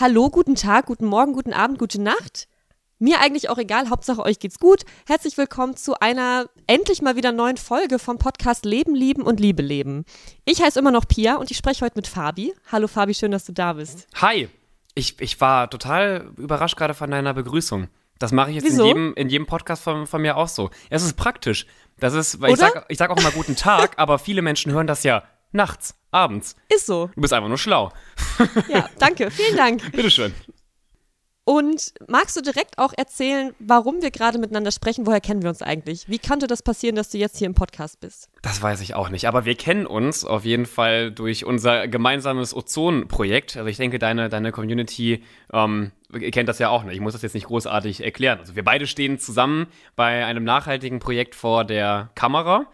Hallo, guten Tag, guten Morgen, guten Abend, gute Nacht. Mir eigentlich auch egal, Hauptsache euch geht's gut. Herzlich willkommen zu einer endlich mal wieder neuen Folge vom Podcast Leben, Lieben und Liebe leben. Ich heiße immer noch Pia und ich spreche heute mit Fabi. Hallo Fabi, schön, dass du da bist. Hi, ich, ich war total überrascht gerade von deiner Begrüßung. Das mache ich jetzt in jedem, in jedem Podcast von, von mir auch so. Es ist praktisch. Das ist, weil ich sag, ich sag auch immer guten Tag, aber viele Menschen hören das ja nachts, abends. Ist so. Du bist einfach nur schlau. Ja, danke, vielen Dank. Bitteschön. Und magst du direkt auch erzählen, warum wir gerade miteinander sprechen? Woher kennen wir uns eigentlich? Wie konnte das passieren, dass du jetzt hier im Podcast bist? Das weiß ich auch nicht. Aber wir kennen uns auf jeden Fall durch unser gemeinsames Ozon-Projekt. Also ich denke, deine, deine Community ähm, kennt das ja auch nicht. Ich muss das jetzt nicht großartig erklären. Also wir beide stehen zusammen bei einem nachhaltigen Projekt vor der Kamera.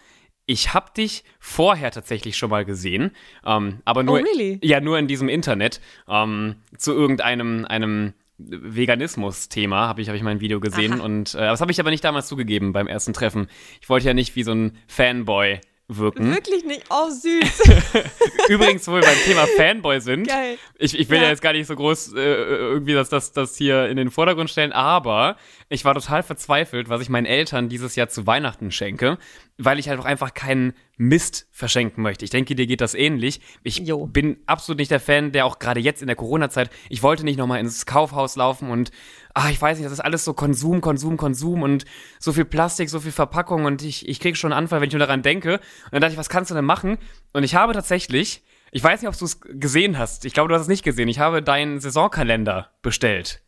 Ich habe dich vorher tatsächlich schon mal gesehen, ähm, aber nur, oh, really? ja, nur in diesem Internet ähm, zu irgendeinem einem Veganismus-Thema habe ich, hab ich mein Video gesehen. Aha. Und äh, das habe ich aber nicht damals zugegeben beim ersten Treffen. Ich wollte ja nicht wie so ein Fanboy wirken. Wirklich nicht? Oh, süß. Übrigens, wo wir beim Thema Fanboy sind. Geil. Ich, ich will ja. Ja. jetzt gar nicht so groß äh, irgendwie das, das, das hier in den Vordergrund stellen, aber ich war total verzweifelt, was ich meinen Eltern dieses Jahr zu Weihnachten schenke, weil ich halt auch einfach keinen Mist verschenken möchte. Ich denke, dir geht das ähnlich. Ich Jo. bin absolut nicht der Fan, der auch gerade jetzt in der Corona-Zeit, ich wollte nicht nochmal ins Kaufhaus laufen und, ah, ich weiß nicht, das ist alles so Konsum, Konsum, Konsum und so viel Plastik, so viel Verpackung und ich, ich kriege schon einen Anfall, wenn ich nur daran denke. Und dann dachte ich, was kannst du denn machen? Und ich habe tatsächlich, ich weiß nicht, ob du es gesehen hast, ich glaube, du hast es nicht gesehen, ich habe deinen Saisonkalender bestellt.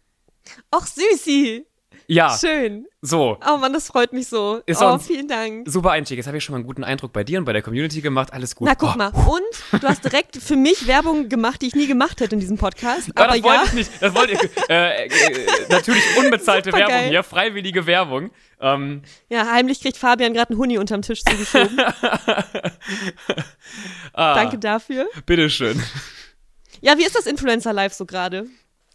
Och, süßi. Ja, Schön. so. Oh Mann, das freut mich so. Ist oh, vielen Dank. Super Einstieg. Jetzt habe ich schon mal einen guten Eindruck bei dir und bei der Community gemacht. Alles gut. Na, guck Oh, mal. Und du hast direkt für mich Werbung gemacht, die ich nie gemacht hätte in diesem Podcast. Aber Aber das wollte ja, ich nicht. Das wollte ich. Äh, äh, natürlich unbezahlte Supergeil. Werbung hier, freiwillige Werbung. Ähm, ja, heimlich kriegt Fabian gerade einen Huni unterm Tisch zugeschoben. ah, Danke dafür. Bitteschön. Ja, wie ist das Influencer-Live so gerade?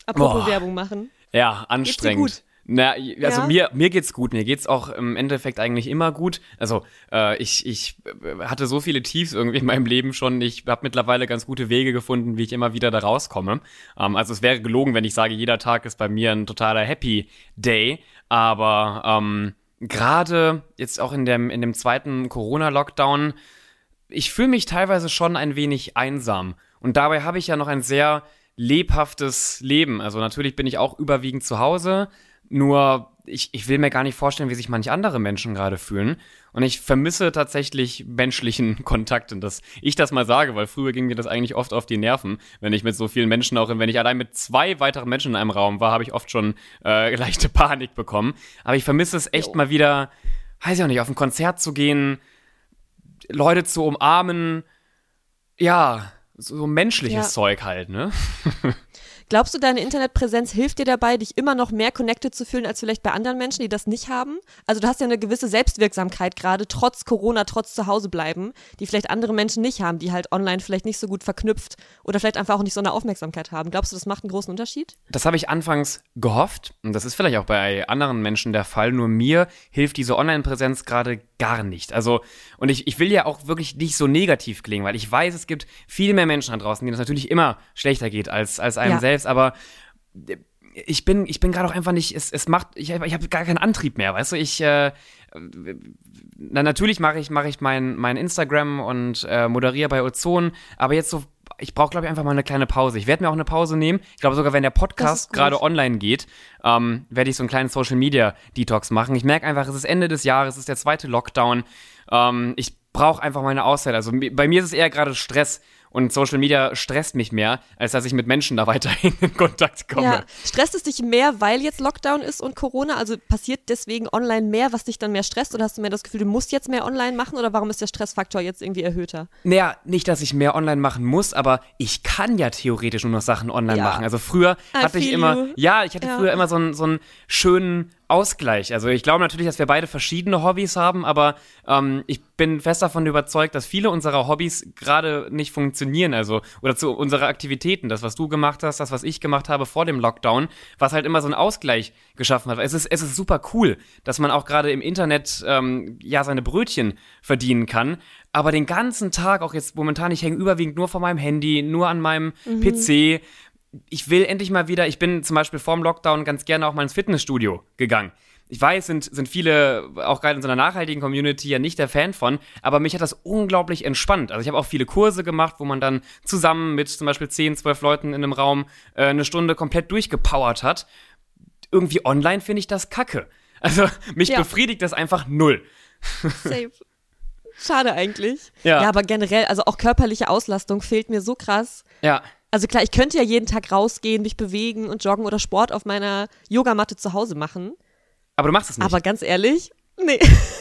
Apropos Boah. Werbung machen. Ja, anstrengend. gut? Na, also Ja? mir, mir geht's gut. Mir geht's auch im Endeffekt eigentlich immer gut. Also äh, ich, ich äh, hatte so viele Tiefs irgendwie in meinem Leben schon. Ich habe mittlerweile ganz gute Wege gefunden, wie ich immer wieder da rauskomme. Ähm, also es wäre gelogen, wenn ich sage, jeder Tag ist bei mir ein totaler Happy Day. Aber ähm, gerade jetzt auch in dem, in dem zweiten Corona-Lockdown, ich fühle mich teilweise schon ein wenig einsam. Und dabei habe ich ja noch ein sehr lebhaftes Leben. Also natürlich bin ich auch überwiegend zu Hause, nur ich, ich will mir gar nicht vorstellen, wie sich manch andere Menschen gerade fühlen. Und ich vermisse tatsächlich menschlichen Kontakt. Und dass ich das mal sage, weil früher ging mir das eigentlich oft auf die Nerven, wenn ich mit so vielen Menschen auch, wenn ich allein mit zwei weiteren Menschen in einem Raum war, habe ich oft schon äh, leichte Panik bekommen. Aber ich vermisse es echt Jo. mal wieder, weiß ich auch nicht, auf ein Konzert zu gehen, Leute zu umarmen, ja, so, menschliches Ja. Zeug halt, ne? Glaubst du, deine Internetpräsenz hilft dir dabei, dich immer noch mehr connected zu fühlen als vielleicht bei anderen Menschen, die das nicht haben? Also du hast ja eine gewisse Selbstwirksamkeit gerade, trotz Corona, trotz Zuhause bleiben, die vielleicht andere Menschen nicht haben, die halt online vielleicht nicht so gut verknüpft oder vielleicht einfach auch nicht so eine Aufmerksamkeit haben. Glaubst du, das macht einen großen Unterschied? Das habe ich anfangs gehofft und das ist vielleicht auch bei anderen Menschen der Fall, nur mir hilft diese Online-Präsenz gerade gar nicht. Also, und ich, ich will ja auch wirklich nicht so negativ klingen, weil ich weiß, es gibt viel mehr Menschen da draußen, denen es natürlich immer schlechter geht als, als einem Ja. selbst, aber ich bin, ich bin gerade auch einfach nicht, es, es macht, ich, ich habe gar keinen Antrieb mehr, weißt du, ich, äh, na, natürlich mache ich, mache ich mein, mein Instagram und äh, moderiere bei Ozon, aber jetzt so, ich brauche, glaube ich, einfach mal eine kleine Pause. Ich werde mir auch eine Pause nehmen. Ich glaube sogar, wenn der Podcast gerade online geht, ähm, werde ich so einen kleinen Social Media Detox machen. Ich merke einfach, es ist Ende des Jahres, es ist der zweite Lockdown. Ähm, ich brauche einfach meine Auszeit. Also bei mir ist es eher gerade Stress und Social Media stresst mich mehr, als dass ich mit Menschen da weiterhin in Kontakt komme. Ja. Stresst es dich mehr, weil jetzt Lockdown ist und Corona? Also passiert deswegen online mehr, was dich dann mehr stresst? Oder hast du mehr das Gefühl, du musst jetzt mehr online machen? Oder warum ist der Stressfaktor jetzt irgendwie erhöhter? Naja, nicht, dass ich mehr online machen muss, aber ich kann ja theoretisch nur noch Sachen online Ja. machen. Also früher I hatte ich immer, you. ja, ich hatte Ja. früher immer so einen, so einen schönen Ausgleich. Also ich glaube natürlich, dass wir beide verschiedene Hobbys haben, aber ähm, ich bin fest davon überzeugt, dass viele unserer Hobbys gerade nicht funktionieren. Also, oder zu unserer Aktivitäten, das, was du gemacht hast, das, was ich gemacht habe vor dem Lockdown, was halt immer so einen Ausgleich geschaffen hat. Es ist, es ist super cool, dass man auch gerade im Internet ähm, ja seine Brötchen verdienen kann. Aber den ganzen Tag, auch jetzt momentan, ich hänge überwiegend nur vor meinem Handy, nur an meinem PC. Ich will endlich mal wieder, ich bin zum Beispiel vorm Lockdown ganz gerne auch mal ins Fitnessstudio gegangen. Ich weiß, sind, sind viele, auch gerade in so einer nachhaltigen Community, ja nicht der Fan von, aber mich hat das unglaublich entspannt. Also ich habe auch viele Kurse gemacht, wo man dann zusammen mit zum Beispiel 10, 12 Leuten in einem Raum äh, eine Stunde komplett durchgepowert hat. Irgendwie online finde ich das kacke. Also mich ja. befriedigt das einfach null. Safe. Schade eigentlich. Ja. ja, aber generell, also auch körperliche Auslastung fehlt mir so krass. Ja. Also klar, ich könnte ja jeden Tag rausgehen, mich bewegen und joggen oder Sport auf meiner Yogamatte zu Hause machen. Aber du machst es nicht. Aber ganz ehrlich, nee.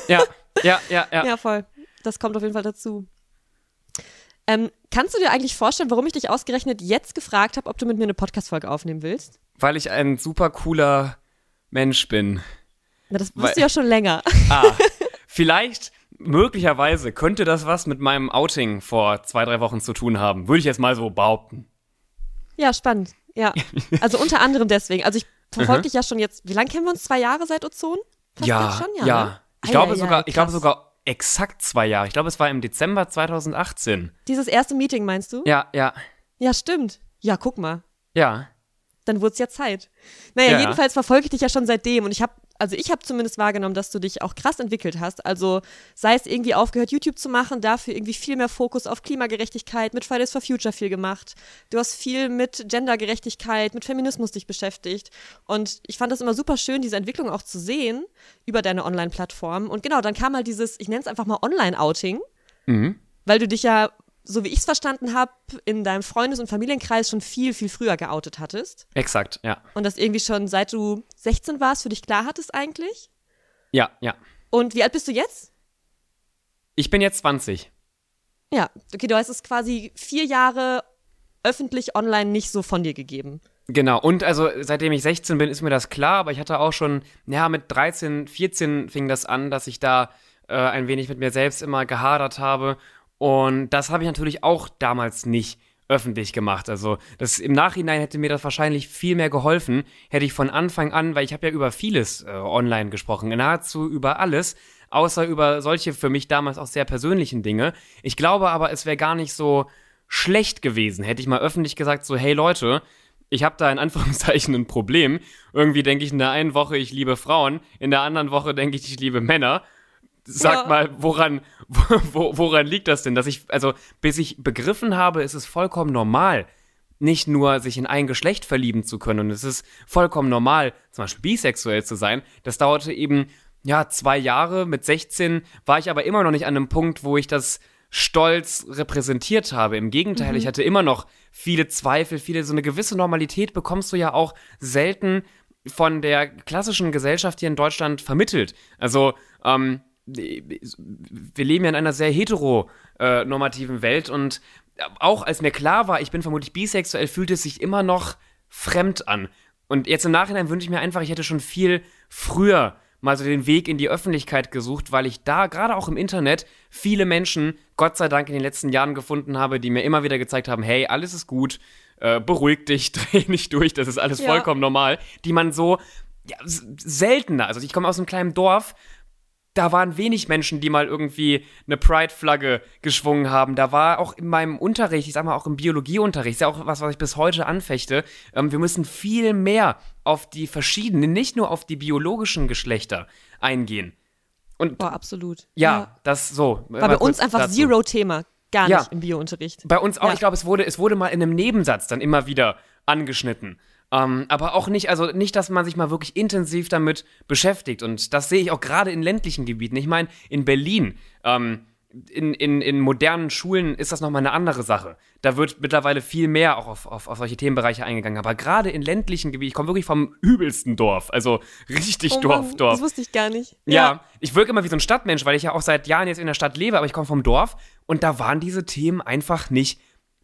Ja, ja, ja, ja. Ja, voll. Das kommt auf jeden Fall dazu. Ähm, kannst du dir eigentlich vorstellen, warum ich dich ausgerechnet jetzt gefragt habe, ob du mit mir eine Podcast-Folge aufnehmen willst? Weil ich ein super cooler Mensch bin. Na, das wusste ich ja schon länger. Ah, vielleicht, möglicherweise, könnte das was mit meinem Outing vor zwei, drei Wochen zu tun haben. Würde ich jetzt mal so behaupten. Ja, spannend. Ja. Also unter anderem deswegen. Also ich verfolge dich ja schon jetzt. Wie lange kennen wir uns? Zwei Jahre seit Ozon? Fast ja, schon, ja. ja. Ne? Ich, ah, glaube ja, sogar, ich glaube sogar exakt zwei Jahre. Ich glaube, es war im Dezember 2018. Dieses erste Meeting, meinst du? Ja, ja. Ja, stimmt. Ja, guck mal. Ja. Dann wurde es ja Zeit. Naja, ja. jedenfalls verfolge ich dich ja schon seitdem und ich habe also ich habe zumindest wahrgenommen, dass du dich auch krass entwickelt hast. Also sei es irgendwie aufgehört, YouTube zu machen, dafür irgendwie viel mehr Fokus auf Klimagerechtigkeit, mit Fridays for Future viel gemacht. Du hast viel mit Gendergerechtigkeit, mit Feminismus dich beschäftigt. Und ich fand das immer super schön, diese Entwicklung auch zu sehen über deine Online-Plattform. Und genau, dann kam halt dieses, ich nenne es einfach mal Online-Outing. Mhm. Weil du dich ja so wie ich es verstanden habe, in deinem Freundes- und Familienkreis schon viel, viel früher geoutet hattest. Exakt, ja. Und das irgendwie schon seit du 16 warst, für dich klar hattest eigentlich? Ja, ja. Und wie alt bist du jetzt? Ich bin jetzt 20. Ja, okay, du hast es quasi vier Jahre öffentlich online nicht so von dir gegeben. Genau, und also seitdem ich 16 bin, ist mir das klar, aber ich hatte auch schon, ja, mit 13, 14 fing das an, dass ich da äh, ein wenig mit mir selbst immer gehadert habe und das habe ich natürlich auch damals nicht öffentlich gemacht. Also das im Nachhinein hätte mir das wahrscheinlich viel mehr geholfen, hätte ich von Anfang an, weil ich habe ja über vieles äh, online gesprochen, nahezu über alles, außer über solche für mich damals auch sehr persönlichen Dinge. Ich glaube aber, es wäre gar nicht so schlecht gewesen, hätte ich mal öffentlich gesagt, so hey Leute, ich habe da in Anführungszeichen ein Problem. Irgendwie denke ich in der einen Woche, ich liebe Frauen, in der anderen Woche denke ich, ich liebe Männer. Sag ja. mal, woran, wo, woran liegt das denn? Dass ich, also, bis ich begriffen habe, ist es vollkommen normal, nicht nur sich in ein Geschlecht verlieben zu können. Und es ist vollkommen normal, zum Beispiel bisexuell zu sein. Das dauerte eben, ja, zwei Jahre. Mit 16 war ich aber immer noch nicht an einem Punkt, wo ich das stolz repräsentiert habe. Im Gegenteil, mhm. ich hatte immer noch viele Zweifel, viele, so eine gewisse Normalität bekommst du ja auch selten von der klassischen Gesellschaft hier in Deutschland vermittelt. Also, ähm, wir leben ja in einer sehr heteronormativen Welt und auch als mir klar war, ich bin vermutlich bisexuell, fühlt es sich immer noch fremd an. Und jetzt im Nachhinein wünsche ich mir einfach, ich hätte schon viel früher mal so den Weg in die Öffentlichkeit gesucht, weil ich da gerade auch im Internet viele Menschen, Gott sei Dank in den letzten Jahren gefunden habe, die mir immer wieder gezeigt haben, hey, alles ist gut, äh, beruhig dich, dreh nicht durch, das ist alles ja. vollkommen normal, die man so ja, seltener, also ich komme aus einem kleinen Dorf, da waren wenig Menschen, die mal irgendwie eine Pride-Flagge geschwungen haben. Da war auch in meinem Unterricht, ich sag mal auch im Biologieunterricht, ist ja auch was, was ich bis heute anfechte. Ähm, wir müssen viel mehr auf die verschiedenen, nicht nur auf die biologischen Geschlechter eingehen. Und Boah, absolut. Ja, ja. das so. War bei uns einfach Zero-Thema. Gar nicht ja. im Biounterricht. Bei uns auch, ja. ich glaube, es wurde, es wurde mal in einem Nebensatz dann immer wieder angeschnitten. Ähm, aber auch nicht, also nicht, dass man sich mal wirklich intensiv damit beschäftigt. Und das sehe ich auch gerade in ländlichen Gebieten. Ich meine, in Berlin, ähm, in, in, in modernen Schulen ist das nochmal eine andere Sache. Da wird mittlerweile viel mehr auch auf, auf, auf solche Themenbereiche eingegangen. Aber gerade in ländlichen Gebieten, ich komme wirklich vom übelsten Dorf, also richtig oh Dorf, Mann, Dorf. Das wusste ich gar nicht. Ja, ja, ich wirke immer wie so ein Stadtmensch, weil ich ja auch seit Jahren jetzt in der Stadt lebe, aber ich komme vom Dorf und da waren diese Themen einfach nicht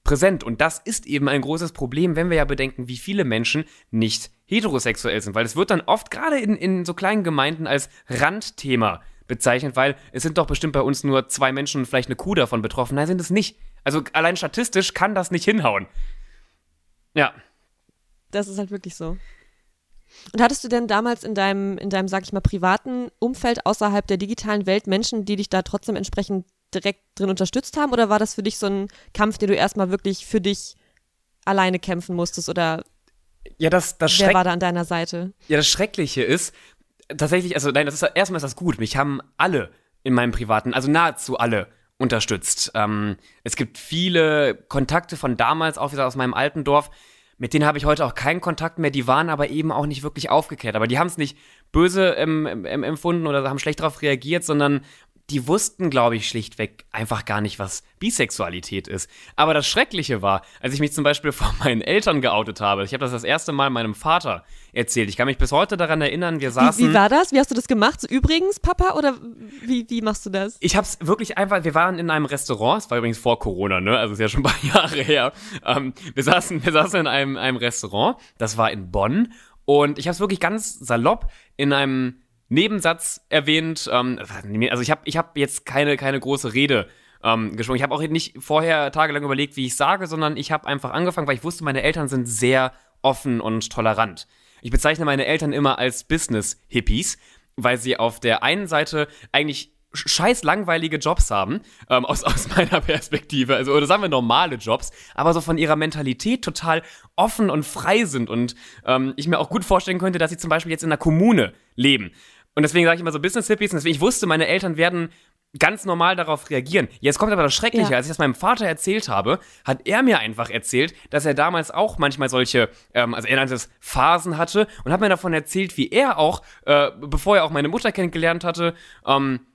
präsent. Und das ist eben ein großes Problem, wenn wir ja bedenken, wie viele Menschen nicht heterosexuell sind. Weil es wird dann oft gerade in, in so kleinen Gemeinden als Randthema bezeichnet, weil es sind doch bestimmt bei uns nur zwei Menschen und vielleicht eine Kuh davon betroffen. Nein, sind es nicht. Also allein statistisch kann das nicht hinhauen. Ja. Das ist halt wirklich so. Und hattest du denn damals in deinem, in deinem, sag ich mal, privaten Umfeld außerhalb der digitalen Welt Menschen, die dich da trotzdem entsprechend direkt drin unterstützt haben? Oder war das für dich so ein Kampf, den du erstmal wirklich für dich alleine kämpfen musstest oder ja, das, das wer war da an deiner Seite? Ja, das Schreckliche ist, tatsächlich, also nein, das ist erstmal ist das gut. Mich haben alle in meinem privaten, also nahezu alle unterstützt. Ähm, es gibt viele Kontakte von damals, auch wieder aus meinem alten Dorf, mit denen habe ich heute auch keinen Kontakt mehr. Die waren aber eben auch nicht wirklich aufgeklärt. Aber die haben es nicht böse ähm, ähm, empfunden oder haben schlecht darauf reagiert, sondern die wussten, glaube ich, schlichtweg einfach gar nicht, was Bisexualität ist. Aber das Schreckliche war, als ich mich zum Beispiel vor meinen Eltern geoutet habe, ich habe das das erste Mal meinem Vater erzählt. Ich kann mich bis heute daran erinnern, wir saßen. Wie, wie war das? Wie hast du das gemacht? So, übrigens, Papa, oder wie, wie machst du das? Ich habe es wirklich einfach, wir waren in einem Restaurant, es war übrigens vor Corona, ne? Also ist ja schon ein paar Jahre her. Ähm, wir, saßen, wir saßen in einem, einem Restaurant, das war in Bonn. Und ich habe es wirklich ganz salopp in einem Nebensatz erwähnt. Ähm, also ich habe ich hab jetzt keine, keine große Rede ähm, geschwungen. Ich habe auch nicht vorher tagelang überlegt, wie ich sage, sondern ich habe einfach angefangen, weil ich wusste, meine Eltern sind sehr offen und tolerant. Ich bezeichne meine Eltern immer als Business-Hippies, weil sie auf der einen Seite eigentlich scheiß langweilige Jobs haben, ähm, aus, aus meiner Perspektive, also oder sagen wir normale Jobs, aber so von ihrer Mentalität total offen und frei sind und ähm, ich mir auch gut vorstellen könnte, dass sie zum Beispiel jetzt in einer Kommune leben und deswegen sage ich immer so Business-Hippies. Und deswegen, ich wusste, meine Eltern werden ganz normal darauf reagieren. Jetzt kommt aber das Schreckliche. Ja. Als ich das meinem Vater erzählt habe, hat er mir einfach erzählt, dass er damals auch manchmal solche, ähm, also er nannte es Phasen hatte und hat mir davon erzählt, wie er auch, äh, bevor er auch meine Mutter kennengelernt hatte, ähm,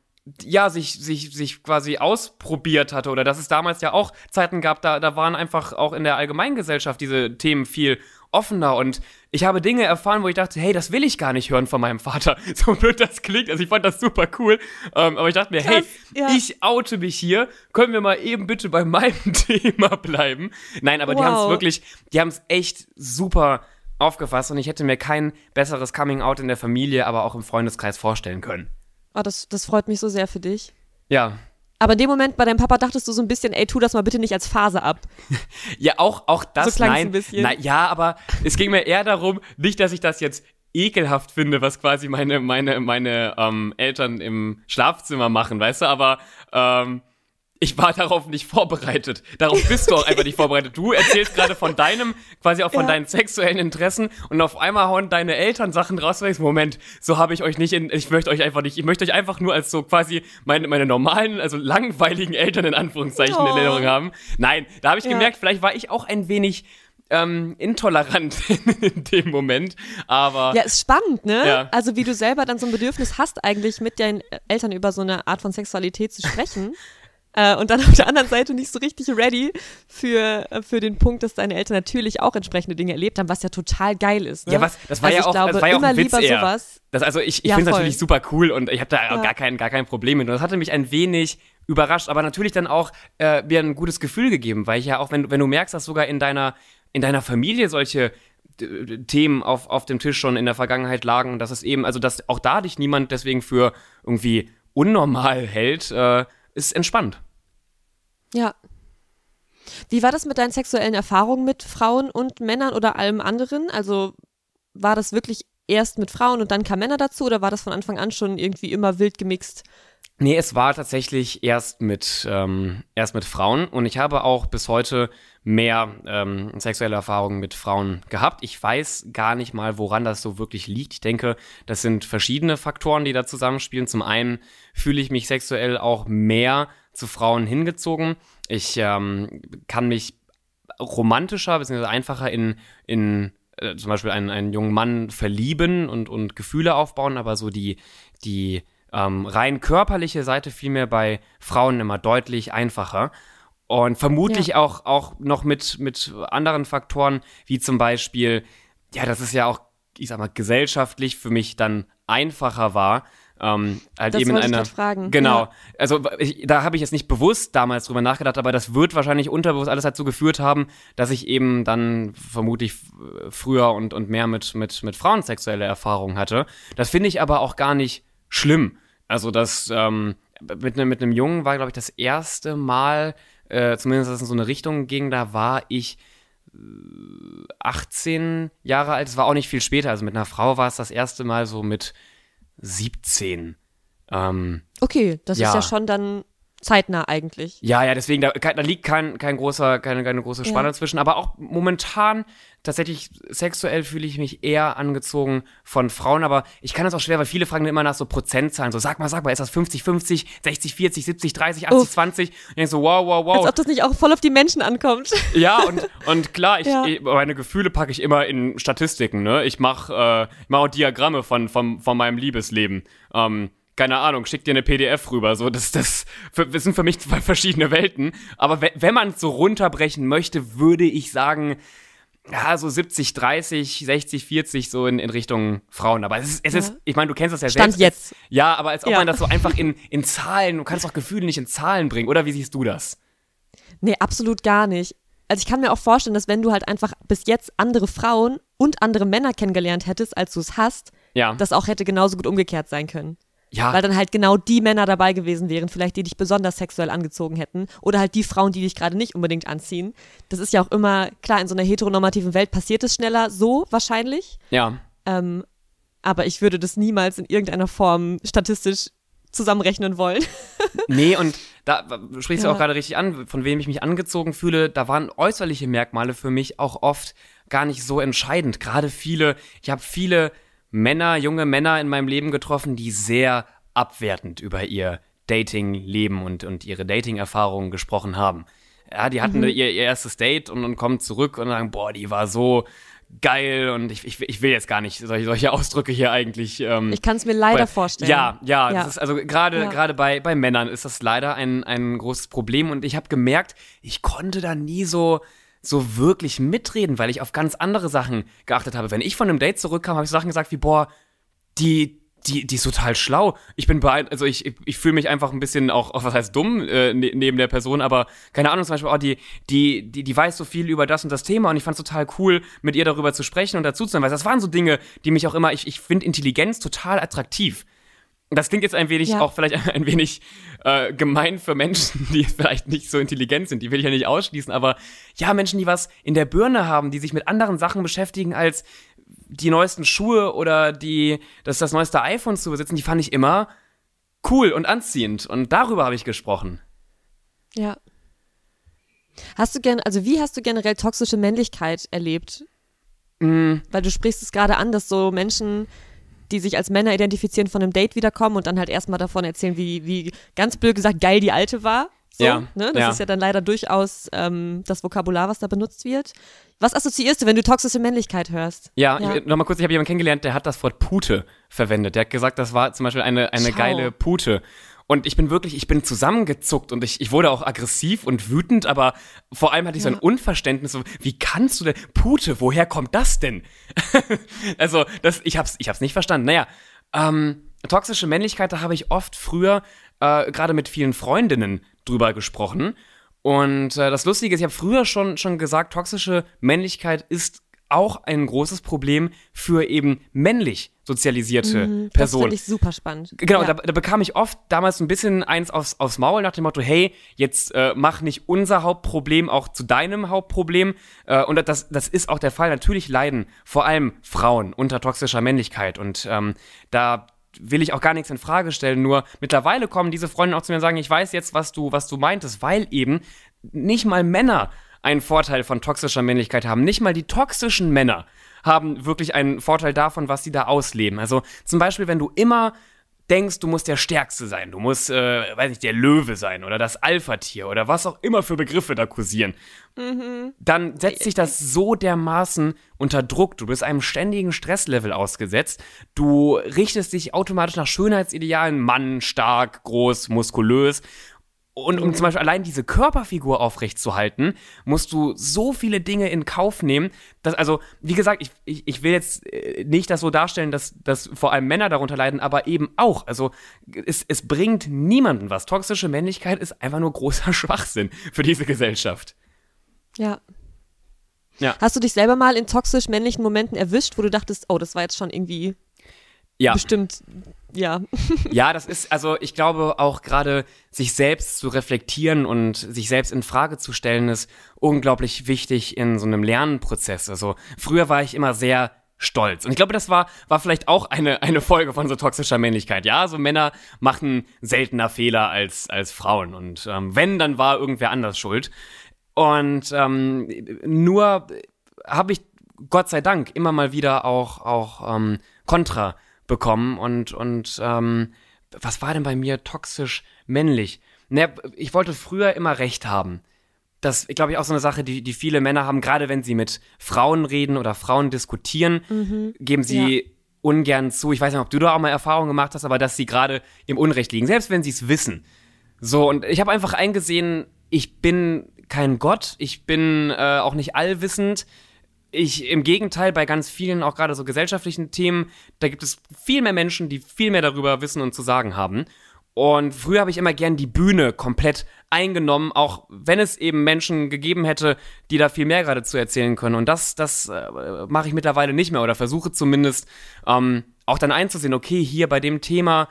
ja, sich, sich, sich quasi ausprobiert hatte oder dass es damals ja auch Zeiten gab, da, da waren einfach auch in der Allgemeingesellschaft diese Themen viel offener und ich habe Dinge erfahren, wo ich dachte, hey, das will ich gar nicht hören von meinem Vater. So blöd das klingt. Also ich fand das super cool. Ähm, aber ich dachte mir, Krass, hey, ja. ich oute mich hier. Können wir mal eben bitte bei meinem Thema bleiben? Nein, aber wow. die haben es wirklich, die haben es echt super aufgefasst und ich hätte mir kein besseres Coming-out in der Familie, aber auch im Freundeskreis vorstellen können. Oh, das, das freut mich so sehr für dich. Ja, aber in dem Moment bei deinem Papa dachtest du so ein bisschen, ey, tu das mal bitte nicht als Phase ab. ja, auch, auch das, so nein. Ein bisschen. nein. Ja, aber es ging mir eher darum, nicht, dass ich das jetzt ekelhaft finde, was quasi meine, meine, meine ähm, Eltern im Schlafzimmer machen, weißt du, aber ähm, ich war darauf nicht vorbereitet. Darauf bist du auch einfach nicht vorbereitet. Du erzählst gerade von deinem, quasi auch von ja. deinen sexuellen Interessen und auf einmal hauen deine Eltern Sachen raus. Moment, so habe ich euch nicht in, ich möchte euch einfach nicht, ich möchte euch einfach nur als so quasi meine, meine normalen, also langweiligen Eltern in Anführungszeichen oh. in Erinnerung haben. Nein, da habe ich ja. gemerkt, vielleicht war ich auch ein wenig ähm, intolerant in dem Moment, aber. Ja, ist spannend, ne? Ja. Also, wie du selber dann so ein Bedürfnis hast, eigentlich mit deinen Eltern über so eine Art von Sexualität zu sprechen. Äh, und dann auf der anderen Seite nicht so richtig ready für, äh, für den Punkt, dass deine Eltern natürlich auch entsprechende Dinge erlebt haben, was ja total geil ist. Ne? Ja, was, das war also ja auch, glaube, das war ja auch ein Witz eher. Sowas. Das, also ich, ich ja, finde es natürlich super cool und ich habe da ja. gar, kein, gar kein Problem mit. Und das hatte mich ein wenig überrascht, aber natürlich dann auch äh, mir ein gutes Gefühl gegeben, weil ich ja auch, wenn, wenn du merkst, dass sogar in deiner, in deiner Familie solche Themen auf, auf dem Tisch schon in der Vergangenheit lagen, dass es eben, also dass auch da dich niemand deswegen für irgendwie unnormal hält, äh, ist entspannt. Ja. Wie war das mit deinen sexuellen Erfahrungen mit Frauen und Männern oder allem anderen? Also war das wirklich erst mit Frauen und dann kamen Männer dazu oder war das von Anfang an schon irgendwie immer wild gemixt? Nee, es war tatsächlich erst mit, ähm, erst mit Frauen und ich habe auch bis heute mehr ähm, sexuelle Erfahrungen mit Frauen gehabt. Ich weiß gar nicht mal, woran das so wirklich liegt. Ich denke, das sind verschiedene Faktoren, die da zusammenspielen. Zum einen fühle ich mich sexuell auch mehr zu Frauen hingezogen. Ich ähm, kann mich romantischer bzw. einfacher in, in äh, zum Beispiel einen, einen jungen Mann verlieben und, und Gefühle aufbauen, aber so die, die ähm, rein körperliche Seite fiel mir bei Frauen immer deutlich einfacher. Und vermutlich ja. auch, auch noch mit, mit anderen Faktoren, wie zum Beispiel, ja, das ist ja auch, ich sag mal, gesellschaftlich für mich dann einfacher war, ähm, halt das eben in einer. fragen. Genau. Ja. Also ich, da habe ich jetzt nicht bewusst damals drüber nachgedacht, aber das wird wahrscheinlich unterbewusst alles dazu geführt haben, dass ich eben dann vermutlich früher und, und mehr mit, mit, mit Frauen sexuelle Erfahrungen hatte. Das finde ich aber auch gar nicht schlimm. Also das ähm, mit, ne, mit einem Jungen war, glaube ich, das erste Mal, äh, zumindest dass es in so eine Richtung ging, da war ich 18 äh, Jahre alt. Es war auch nicht viel später. Also mit einer Frau war es das erste Mal so mit 17. Ähm, okay, das ja. ist ja schon dann zeitnah eigentlich. Ja, ja, deswegen, da, da liegt kein, kein großer, keine, keine große Spanne Ja. zwischen. Aber auch momentan, tatsächlich sexuell fühle ich mich eher angezogen von Frauen. Aber ich kann das auch schwer, weil viele fragen immer nach so Prozentzahlen. So, sag mal, sag mal, ist das 50, 50, 60, 40, 70, 30, 80, Uff. 20? Und ich denk so, wow, wow, wow. Als ob das nicht auch voll auf die Menschen ankommt. Ja, und, und klar, ich, Ja. ich, meine Gefühle packe ich immer in Statistiken, ne? Ich mache äh, ich mach auch Diagramme von, von, von meinem Liebesleben. Ähm, keine Ahnung, schick dir eine PDF rüber. So, das, das, das sind für mich zwei verschiedene Welten. Aber we, wenn man es so runterbrechen möchte, würde ich sagen, ja, so 70, 30, 60, 40, so in, in Richtung Frauen. Aber es ist, es Ja. ist ich meine, du kennst das ja Stand selbst. jetzt. Ja, aber als ob Ja. man das so einfach in, in Zahlen, du kannst doch Gefühle nicht in Zahlen bringen. Oder wie siehst du das? Nee, absolut gar nicht. Also ich kann mir auch vorstellen, dass wenn du halt einfach bis jetzt andere Frauen und andere Männer kennengelernt hättest, als du es hast, Ja. das auch hätte genauso gut umgekehrt sein können. Ja. Weil dann halt genau die Männer dabei gewesen wären, vielleicht die dich besonders sexuell angezogen hätten. Oder halt die Frauen, die dich gerade nicht unbedingt anziehen. Das ist ja auch immer, klar, in so einer heteronormativen Welt passiert es schneller so wahrscheinlich. ja. Ähm, aber ich würde das niemals in irgendeiner Form statistisch zusammenrechnen wollen. Nee, und da sprichst du Ja. auch gerade richtig an, von wem ich mich angezogen fühle, da waren äußerliche Merkmale für mich auch oft gar nicht so entscheidend. Gerade viele, ich habe viele Männer, junge Männer in meinem Leben getroffen, die sehr abwertend über ihr Dating-Leben und, und ihre Dating-Erfahrungen gesprochen haben. Ja, die hatten ihr, ihr erstes Date und, und kommen zurück und sagen, boah, die war so geil und ich, ich, ich will jetzt gar nicht solche, solche Ausdrücke hier eigentlich ähm, Ich kann es mir leider bei- vorstellen. Ja, ja, Ja. Das ist also gerade Ja. gerade bei bei Männern ist das leider ein ein großes Problem und ich habe gemerkt, ich konnte da nie so so wirklich mitreden, weil ich auf ganz andere Sachen geachtet habe. Wenn ich von einem Date zurückkam, habe ich Sachen gesagt wie boah, die die, die ist total schlau. Ich bin beeindruckt, also ich, ich, ich fühle mich einfach ein bisschen auch, auch, was heißt dumm, äh, ne, neben der Person, aber keine Ahnung, zum Beispiel, oh, die, die, die, die weiß so viel über das und das Thema und ich fand es total cool, mit ihr darüber zu sprechen und dazu zu sein, weil das waren so Dinge, die mich auch immer, ich, ich finde Intelligenz total attraktiv. Das klingt jetzt ein wenig, Ja. auch vielleicht ein wenig äh, gemein für Menschen, die vielleicht nicht so intelligent sind. Die will ich ja nicht ausschließen, aber ja, Menschen, die was in der Birne haben, die sich mit anderen Sachen beschäftigen als die neuesten Schuhe oder die, das, das neueste iPhone zu besitzen, die fand ich immer cool und anziehend. Und darüber habe ich gesprochen. Ja. Hast du gern, also wie hast du generell toxische Männlichkeit erlebt? Mm, Weil du sprichst es gerade an, dass so Menschen, die sich als Männer identifizieren, von einem Date wiederkommen und dann halt erstmal davon erzählen, wie, wie ganz blöd gesagt geil die alte war. So, Ja, ne? Das ja. ist ja dann leider durchaus ähm, das Vokabular, was da benutzt wird. Was assoziierst du, wenn du toxische Männlichkeit hörst? Ja, Ja. Ich, noch mal kurz, ich habe jemanden kennengelernt, der hat das Wort Pute verwendet. Der hat gesagt, das war zum Beispiel eine, eine geile Pute. Und ich bin wirklich, ich bin zusammengezuckt und ich, ich wurde auch aggressiv und wütend, aber vor allem hatte ich so ein Ja. Unverständnis, wie kannst du denn, Pute, woher kommt das denn? also, das, ich hab's, ich hab's nicht verstanden. Naja, ähm, toxische Männlichkeit, da habe ich oft früher, äh, gerade mit vielen Freundinnen drüber gesprochen. Und äh, das Lustige ist, ich habe früher schon, schon gesagt, toxische Männlichkeit ist auch ein großes Problem für eben männlich sozialisierte Mhm, Das Personen. finde ich super spannend. Genau, ja. da, da bekam ich oft damals ein bisschen eins aufs, aufs Maul nach dem Motto, hey, jetzt äh, mach nicht unser Hauptproblem auch zu deinem Hauptproblem. Äh, und das, das ist auch der Fall. Natürlich leiden vor allem Frauen unter toxischer Männlichkeit. Und ähm, da will ich auch gar nichts in Frage stellen. Nur mittlerweile kommen diese Freunde auch zu mir und sagen, ich weiß jetzt, was du, was du meintest, weil eben nicht mal Männer einen Vorteil von toxischer Männlichkeit haben. Nicht mal die toxischen Männer haben wirklich einen Vorteil davon, was sie da ausleben. Also zum Beispiel, wenn du immer denkst, du musst der Stärkste sein, du musst, äh, weiß nicht, der Löwe sein oder das Alpha-Tier oder was auch immer für Begriffe da kursieren, dann setzt sich das so dermaßen unter Druck. Du bist einem ständigen Stresslevel ausgesetzt. Du richtest dich automatisch nach Schönheitsidealen, Mann, stark, groß, muskulös. Und um zum Beispiel allein diese Körperfigur aufrechtzuhalten, musst du so viele Dinge in Kauf nehmen, dass, also, wie gesagt, ich, ich, ich will jetzt äh, nicht das so darstellen, dass, dass vor allem Männer darunter leiden, aber eben auch. Also, es, es bringt niemanden was. Toxische Männlichkeit ist einfach nur großer Schwachsinn für diese Gesellschaft. Ja. Ja. Hast du dich selber mal in toxisch männlichen Momenten erwischt, wo du dachtest, oh, das war jetzt schon irgendwie Ja. bestimmt, ja. Ja, das ist, also ich glaube auch gerade sich selbst zu reflektieren und sich selbst in Frage zu stellen, ist unglaublich wichtig in so einem Lernprozess. Also früher war ich immer sehr stolz. Und ich glaube, das war, war vielleicht auch eine, eine Folge von so toxischer Männlichkeit. Ja, so Männer machen seltener Fehler als, als Frauen. Und ähm, wenn, dann war irgendwer anders schuld. Und ähm, nur habe ich Gott sei Dank immer mal wieder auch, auch ähm, Kontra bekommen. Und, und ähm, was war denn bei mir toxisch männlich? Ne, ich wollte früher immer Recht haben das, glaube ich, auch so eine Sache, die, die viele Männer haben, gerade wenn sie mit Frauen reden oder Frauen diskutieren, mhm. geben sie ja. ungern zu. Ich weiß nicht, ob du da auch mal Erfahrungen gemacht hast, aber dass sie gerade im Unrecht liegen, selbst wenn sie es wissen. So, und ich habe einfach eingesehen, ich bin kein Gott, ich bin äh, auch nicht allwissend. Ich, im Gegenteil, bei ganz vielen, auch gerade so gesellschaftlichen Themen, da gibt es viel mehr Menschen, die viel mehr darüber wissen und zu sagen haben. Und früher habe ich immer gern die Bühne komplett eingenommen, auch wenn es eben Menschen gegeben hätte, die da viel mehr gerade zu erzählen können. Und das, das äh, mache ich mittlerweile nicht mehr oder versuche zumindest ähm, auch dann einzusehen, okay, hier bei dem Thema,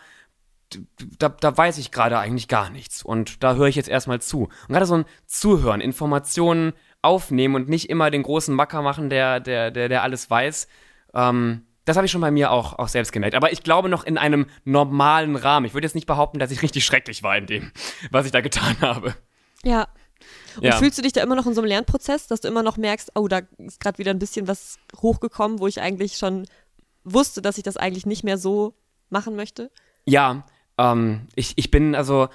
da, da weiß ich gerade eigentlich gar nichts. Und da höre ich jetzt erstmal zu. Und gerade so ein Zuhören, Informationen aufnehmen und nicht immer den großen Macker machen, der, der, der, der alles weiß. Ähm, das habe ich schon bei mir auch, auch selbst gemerkt. Aber ich glaube noch in einem normalen Rahmen. Ich würde jetzt nicht behaupten, dass ich richtig schrecklich war in dem, was ich da getan habe. Ja. Und ja. fühlst du dich da immer noch in so einem Lernprozess, dass du immer noch merkst, oh, da ist gerade wieder ein bisschen was hochgekommen, wo ich eigentlich schon wusste, dass ich das eigentlich nicht mehr so machen möchte? Ja, ähm, ich, ich bin also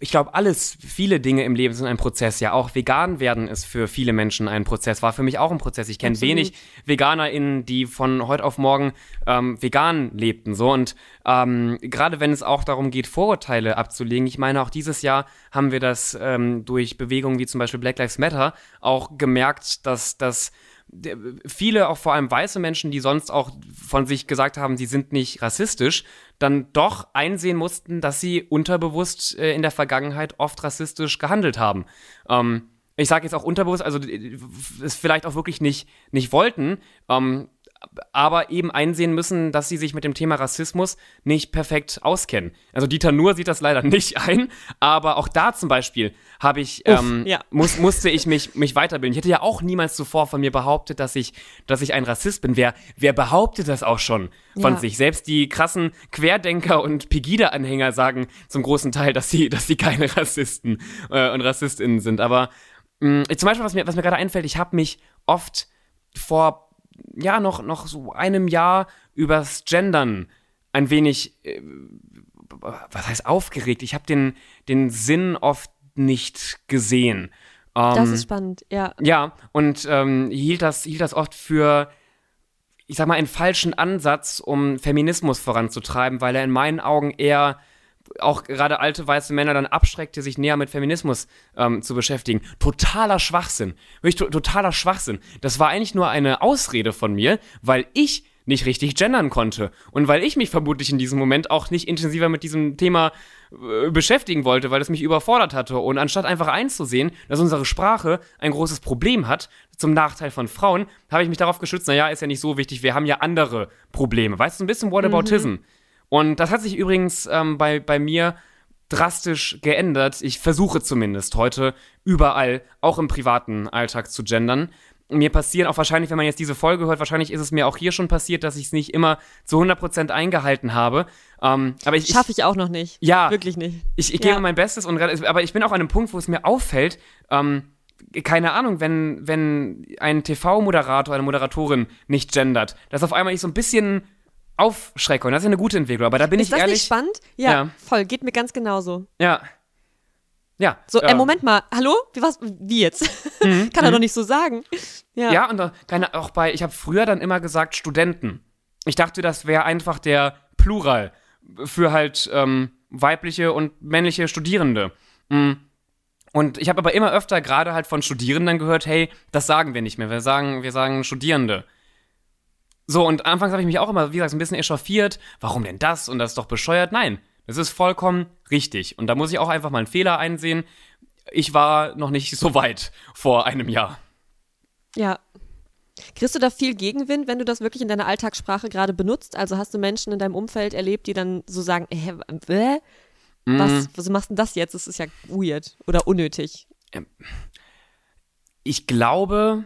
ich glaube, alles, viele Dinge im Leben sind ein Prozess. Ja, auch vegan werden ist für viele Menschen ein Prozess. War für mich auch ein Prozess. Ich kenne wenig VeganerInnen, die von heute auf morgen ähm, vegan lebten. So und ähm, gerade wenn es auch darum geht, Vorurteile abzulegen. Ich meine, auch dieses Jahr haben wir das ähm, durch Bewegungen wie zum Beispiel Black Lives Matter auch gemerkt, dass das viele, auch vor allem weiße Menschen, die sonst auch von sich gesagt haben, sie sind nicht rassistisch, dann doch einsehen mussten, dass sie unterbewusst äh, in der Vergangenheit oft rassistisch gehandelt haben. Ähm, ich sage jetzt auch unterbewusst, also es vielleicht auch wirklich nicht, nicht wollten, ähm, aber eben einsehen müssen, dass sie sich mit dem Thema Rassismus nicht perfekt auskennen. Also Dieter Nuhr sieht das leider nicht ein, aber auch da zum Beispiel habe ich, Uff, ähm, ja. muss, musste ich mich, mich weiterbilden. Ich hätte ja auch niemals zuvor von mir behauptet, dass ich, dass ich ein Rassist bin. Wer, wer behauptet das auch schon von ja. sich? Selbst die krassen Querdenker und Pegida-Anhänger sagen zum großen Teil, dass sie, dass sie keine Rassisten äh, und Rassistinnen sind. Aber mh, zum Beispiel, was mir, was mir gerade einfällt, ich habe mich oft vor ja, noch, noch so einem Jahr übers Gendern ein wenig, äh, was heißt aufgeregt? Ich habe den, den Sinn oft nicht gesehen. Ähm, das ist spannend, ja. Ja, und ähm, hielt, das, hielt das oft für, ich sag mal, einen falschen Ansatz, um Feminismus voranzutreiben, weil er in meinen Augen eher auch gerade alte weiße Männer dann abschreckte, sich näher mit Feminismus ähm, zu beschäftigen. Totaler Schwachsinn. Wirklich to totaler Schwachsinn. Das war eigentlich nur eine Ausrede von mir, weil ich nicht richtig gendern konnte. Und weil ich mich vermutlich in diesem Moment auch nicht intensiver mit diesem Thema äh, beschäftigen wollte, weil es mich überfordert hatte. Und anstatt einfach einzusehen, dass unsere Sprache ein großes Problem hat, zum Nachteil von Frauen, habe ich mich darauf geschützt, naja, ist ja nicht so wichtig, wir haben ja andere Probleme. Weißt du, ein bisschen Whataboutism. Mhm. Und das hat sich übrigens ähm, bei, bei mir drastisch geändert. Ich versuche zumindest heute überall, auch im privaten Alltag zu gendern. Mir passieren auch wahrscheinlich, wenn man jetzt diese Folge hört, wahrscheinlich ist es mir auch hier schon passiert, dass ich es nicht immer zu 100% eingehalten habe. Ähm, aber ich schaffe ich auch noch nicht. Ja, wirklich nicht. Ich, ich ja. gebe mein Bestes und aber ich bin auch an einem Punkt, wo es mir auffällt. Ähm, keine Ahnung, wenn wenn ein TV-Moderator, eine Moderatorin nicht gendert, dass auf einmal ich so ein bisschen aufschrecke. Und das ist eine gute Entwicklung. Aber da bin ist ich ehrlich. Ist das nicht spannend? Ja, ja, voll. Geht mir ganz genauso. Ja. Ja. So, äh, Moment mal. Hallo? Wie, was, wie jetzt? Mhm, Kann er mhm. doch nicht so sagen. Ja, ja und da, keine, auch bei, ich habe früher dann immer gesagt Studenten. Ich dachte, das wäre einfach der Plural für halt ähm, weibliche und männliche Studierende. Mhm. Und ich habe aber immer öfter gerade halt von Studierenden gehört, hey, das sagen wir nicht mehr. Wir sagen, wir sagen Studierende. So, und anfangs habe ich mich auch immer, wie gesagt, ein bisschen echauffiert. Warum denn das? Und das ist doch bescheuert. Nein, das ist vollkommen richtig. Und da muss ich auch einfach mal einen Fehler einsehen. Ich war noch nicht so weit vor einem Jahr. Ja. Kriegst du da viel Gegenwind, wenn du das wirklich in deiner Alltagssprache gerade benutzt? Also hast du Menschen in deinem Umfeld erlebt, die dann so sagen, hä, äh, was, was machst du denn das jetzt? Das ist ja weird oder unnötig. Ich glaube,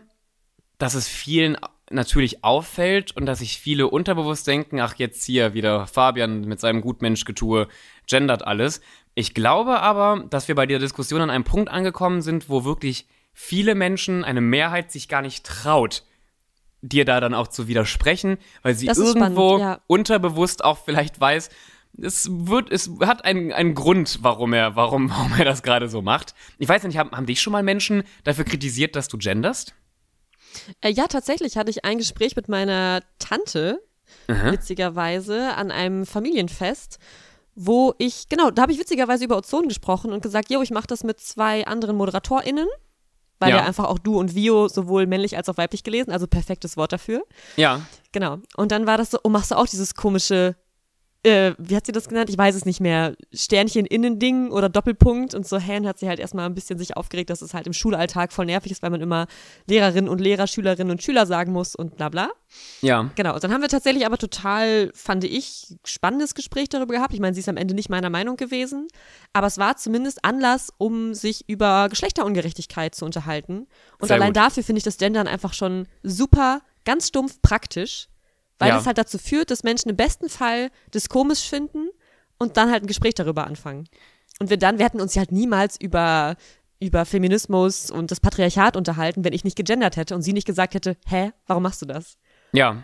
dass es vielen natürlich auffällt und dass sich viele unterbewusst denken, ach jetzt hier wieder Fabian mit seinem Gutmenschgetue gendert alles. Ich glaube aber, dass wir bei der Diskussion an einem Punkt angekommen sind, wo wirklich viele Menschen, eine Mehrheit sich gar nicht traut, dir da dann auch zu widersprechen, weil sie irgendwo spannend, ja. unterbewusst auch vielleicht weiß, es wird, es hat einen, einen Grund, warum er, warum, warum er das gerade so macht. Ich weiß nicht, haben, haben dich schon mal Menschen dafür kritisiert, dass du genderst? Äh, ja, tatsächlich hatte ich ein Gespräch mit meiner Tante, Aha. witzigerweise, an einem Familienfest, wo ich, genau, da habe ich witzigerweise über Ozon gesprochen und gesagt, jo, ich mache das mit zwei anderen ModeratorInnen, weil ja. ja einfach auch du und Vio sowohl männlich als auch weiblich gelesen, also perfektes Wort dafür. Ja. Genau. Und dann war das so, oh, machst du auch dieses komische äh, wie hat sie das genannt? Ich weiß es nicht mehr. Sternchen Innending oder Doppelpunkt. Und so Hen hat sie halt erstmal ein bisschen sich aufgeregt, dass es halt im Schulalltag voll nervig ist, weil man immer Lehrerinnen und Lehrer, Schülerinnen und Schüler sagen muss und bla bla. Ja. Genau. Und dann haben wir tatsächlich aber total, fand ich, spannendes Gespräch darüber gehabt. Ich meine, sie ist am Ende nicht meiner Meinung gewesen. Aber es war zumindest Anlass, um sich über Geschlechterungerechtigkeit zu unterhalten. Und Sehr allein gut. dafür finde ich das Gendern einfach schon super, ganz stumpf praktisch weil ja. es halt dazu führt, dass Menschen im besten Fall das komisch finden und dann halt ein Gespräch darüber anfangen. Und wir dann, wir hätten uns halt niemals über, über Feminismus und das Patriarchat unterhalten, wenn ich nicht gegendert hätte und sie nicht gesagt hätte, hä, warum machst du das? Ja.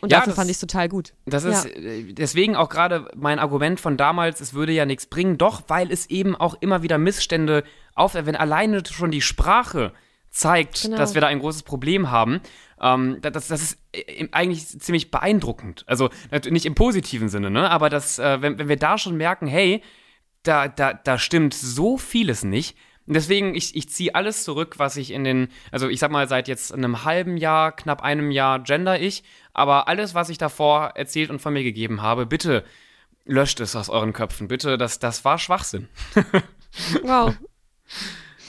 Und ja, dafür das, fand ich es total gut. Das ist ja. Äh, deswegen auch gerade mein Argument von damals, es würde ja nichts bringen, doch weil es eben auch immer wieder Missstände auf, wenn alleine schon die Sprache zeigt, genau. dass wir da ein großes Problem haben. Ähm, das, das ist äh, eigentlich ziemlich beeindruckend. Also nicht im positiven Sinne, ne? Aber das, äh, wenn, wenn wir da schon merken, hey, da, da, da stimmt so vieles nicht. Und deswegen, ich, ich ziehe alles zurück, was ich in den, also ich sag mal, seit jetzt einem halben Jahr, knapp einem Jahr gender ich, aber alles, was ich davor erzählt und von mir gegeben habe, bitte löscht es aus euren Köpfen. Bitte, das, das war Schwachsinn. wow.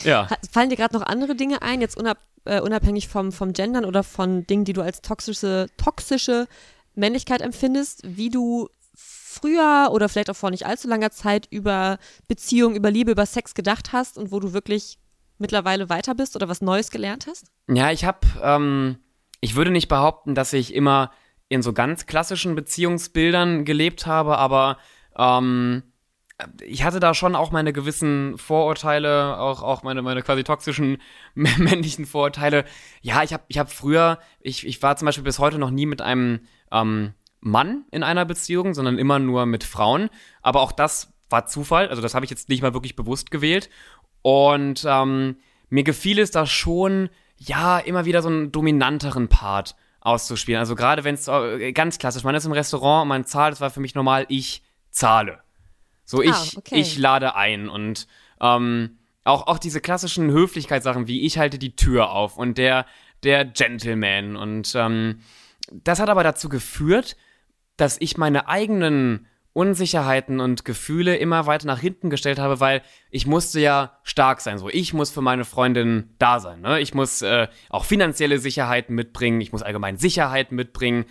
Ja. Fallen dir gerade noch andere Dinge ein, jetzt unab, äh, unabhängig vom, vom Gendern oder von Dingen, die du als toxische, toxische Männlichkeit empfindest, wie du früher oder vielleicht auch vor nicht allzu langer Zeit über Beziehung, über Liebe, über Sex gedacht hast und wo du wirklich mittlerweile weiter bist oder was Neues gelernt hast? Ja, ich habe, ähm, ich würde nicht behaupten, dass ich immer in so ganz klassischen Beziehungsbildern gelebt habe, aber ähm, ich hatte da schon auch meine gewissen Vorurteile, auch, auch meine, meine quasi toxischen männlichen Vorurteile. Ja, ich habe ich hab früher, ich, ich war zum Beispiel bis heute noch nie mit einem ähm, Mann in einer Beziehung, sondern immer nur mit Frauen. Aber auch das war Zufall, also das habe ich jetzt nicht mal wirklich bewusst gewählt. Und ähm, mir gefiel es da schon, ja, immer wieder so einen dominanteren Part auszuspielen. Also gerade wenn es äh, ganz klassisch, man ist im Restaurant man zahlt, das war für mich normal, ich zahle. So, ich, ah, okay. ich lade ein und ähm, auch, auch diese klassischen Höflichkeitssachen wie ich halte die Tür auf und der, der Gentleman. Und ähm, das hat aber dazu geführt, dass ich meine eigenen Unsicherheiten und Gefühle immer weiter nach hinten gestellt habe, weil ich musste ja stark sein. So, ich muss für meine Freundin da sein. Ne? Ich muss äh, auch finanzielle Sicherheiten mitbringen. Ich muss allgemein Sicherheiten mitbringen.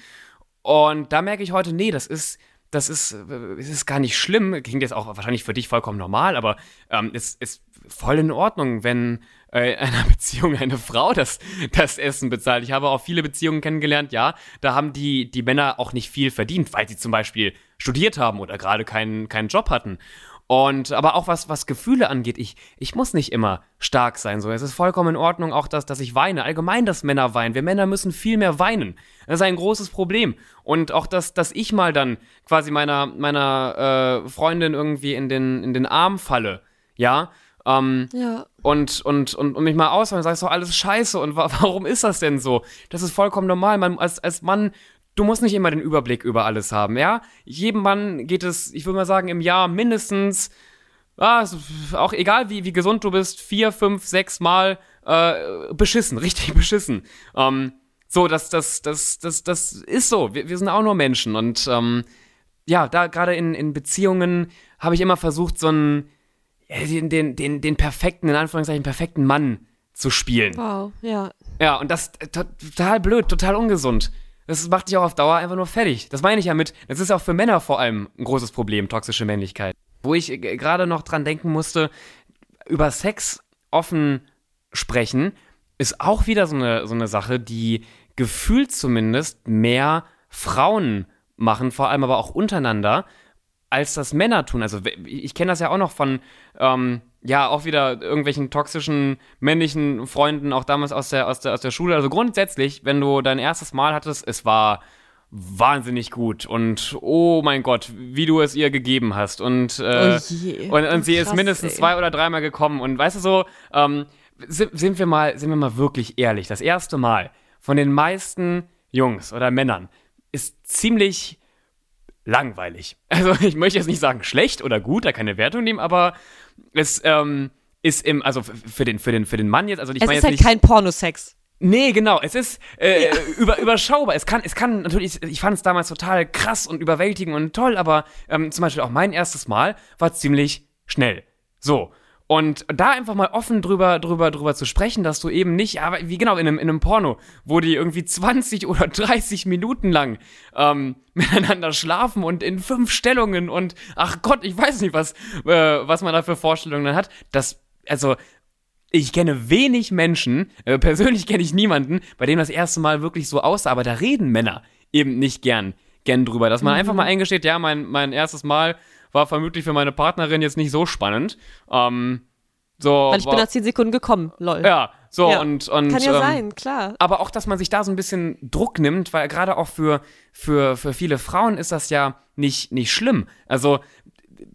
Und da merke ich heute, nee, das ist das ist, es ist gar nicht schlimm, klingt jetzt auch wahrscheinlich für dich vollkommen normal, aber ähm, es ist voll in Ordnung, wenn äh, in einer Beziehung eine Frau das, das Essen bezahlt. Ich habe auch viele Beziehungen kennengelernt, ja, da haben die, die Männer auch nicht viel verdient, weil sie zum Beispiel studiert haben oder gerade keinen, keinen Job hatten. Und aber auch was, was Gefühle angeht, ich, ich muss nicht immer stark sein. So, es ist vollkommen in Ordnung, auch dass, dass ich weine. Allgemein, dass Männer weinen. Wir Männer müssen viel mehr weinen. Das ist ein großes Problem. Und auch, dass, dass ich mal dann quasi meiner, meiner äh, Freundin irgendwie in den, in den Arm falle, ja. Ähm, ja. Und, und, und, und mich mal aus und sage so, alles scheiße und wa warum ist das denn so? Das ist vollkommen normal. Man, als, als Mann du musst nicht immer den Überblick über alles haben, ja? Jedem Mann geht es, ich würde mal sagen, im Jahr mindestens, ah, auch egal wie, wie gesund du bist, vier, fünf, sechs Mal äh, beschissen, richtig beschissen. Ähm, so, das, das, das, das, das ist so. Wir, wir sind auch nur Menschen. Und ähm, ja, da gerade in, in Beziehungen habe ich immer versucht, so einen, den, den, den, den perfekten, in Anführungszeichen, perfekten Mann zu spielen. Wow, ja. Ja, und das total blöd, total ungesund. Das macht dich auch auf Dauer einfach nur fertig. Das meine ich ja mit, das ist auch für Männer vor allem ein großes Problem, toxische Männlichkeit. Wo ich gerade noch dran denken musste, über Sex offen sprechen, ist auch wieder so eine, so eine Sache, die gefühlt zumindest mehr Frauen machen, vor allem aber auch untereinander, als das Männer tun. Also ich kenne das ja auch noch von, ähm, ja, auch wieder irgendwelchen toxischen männlichen Freunden, auch damals aus der, aus der, aus der Schule. Also grundsätzlich, wenn du dein erstes Mal hattest, es war wahnsinnig gut und oh mein Gott, wie du es ihr gegeben hast und, äh, oh und, und, sie Krass, ist mindestens ey. zwei oder dreimal gekommen und weißt du so, ähm, sind, sind wir mal, sind wir mal wirklich ehrlich, das erste Mal von den meisten Jungs oder Männern ist ziemlich langweilig. Also ich möchte jetzt nicht sagen schlecht oder gut, da keine Wertung nehmen, aber es ähm, ist im, also für den, für den, für den Mann jetzt, also ich meine jetzt halt nicht, kein Pornosex. Nee, genau. Es ist äh, ja. über, überschaubar. Es kann, es kann natürlich, ich fand es damals total krass und überwältigend und toll, aber ähm, zum Beispiel auch mein erstes Mal war ziemlich schnell. So. Und da einfach mal offen drüber, drüber, drüber zu sprechen, dass du eben nicht, aber wie genau, in einem, in einem Porno, wo die irgendwie 20 oder 30 Minuten lang ähm, miteinander schlafen und in fünf Stellungen und ach Gott, ich weiß nicht, was, äh, was man da für Vorstellungen dann hat. Das, also, ich kenne wenig Menschen, äh, persönlich kenne ich niemanden, bei dem das erste Mal wirklich so aussah, aber da reden Männer eben nicht gern, gern drüber, dass man mhm. einfach mal eingesteht, ja, mein, mein erstes Mal war vermutlich für meine Partnerin jetzt nicht so spannend. Ähm, so, Weil ich war, bin nach 10 Sekunden gekommen, lol. Ja, so ja. und, und. Kann ja ähm, sein, klar. Aber auch, dass man sich da so ein bisschen Druck nimmt, weil gerade auch für, für, für viele Frauen ist das ja nicht, nicht schlimm. Also,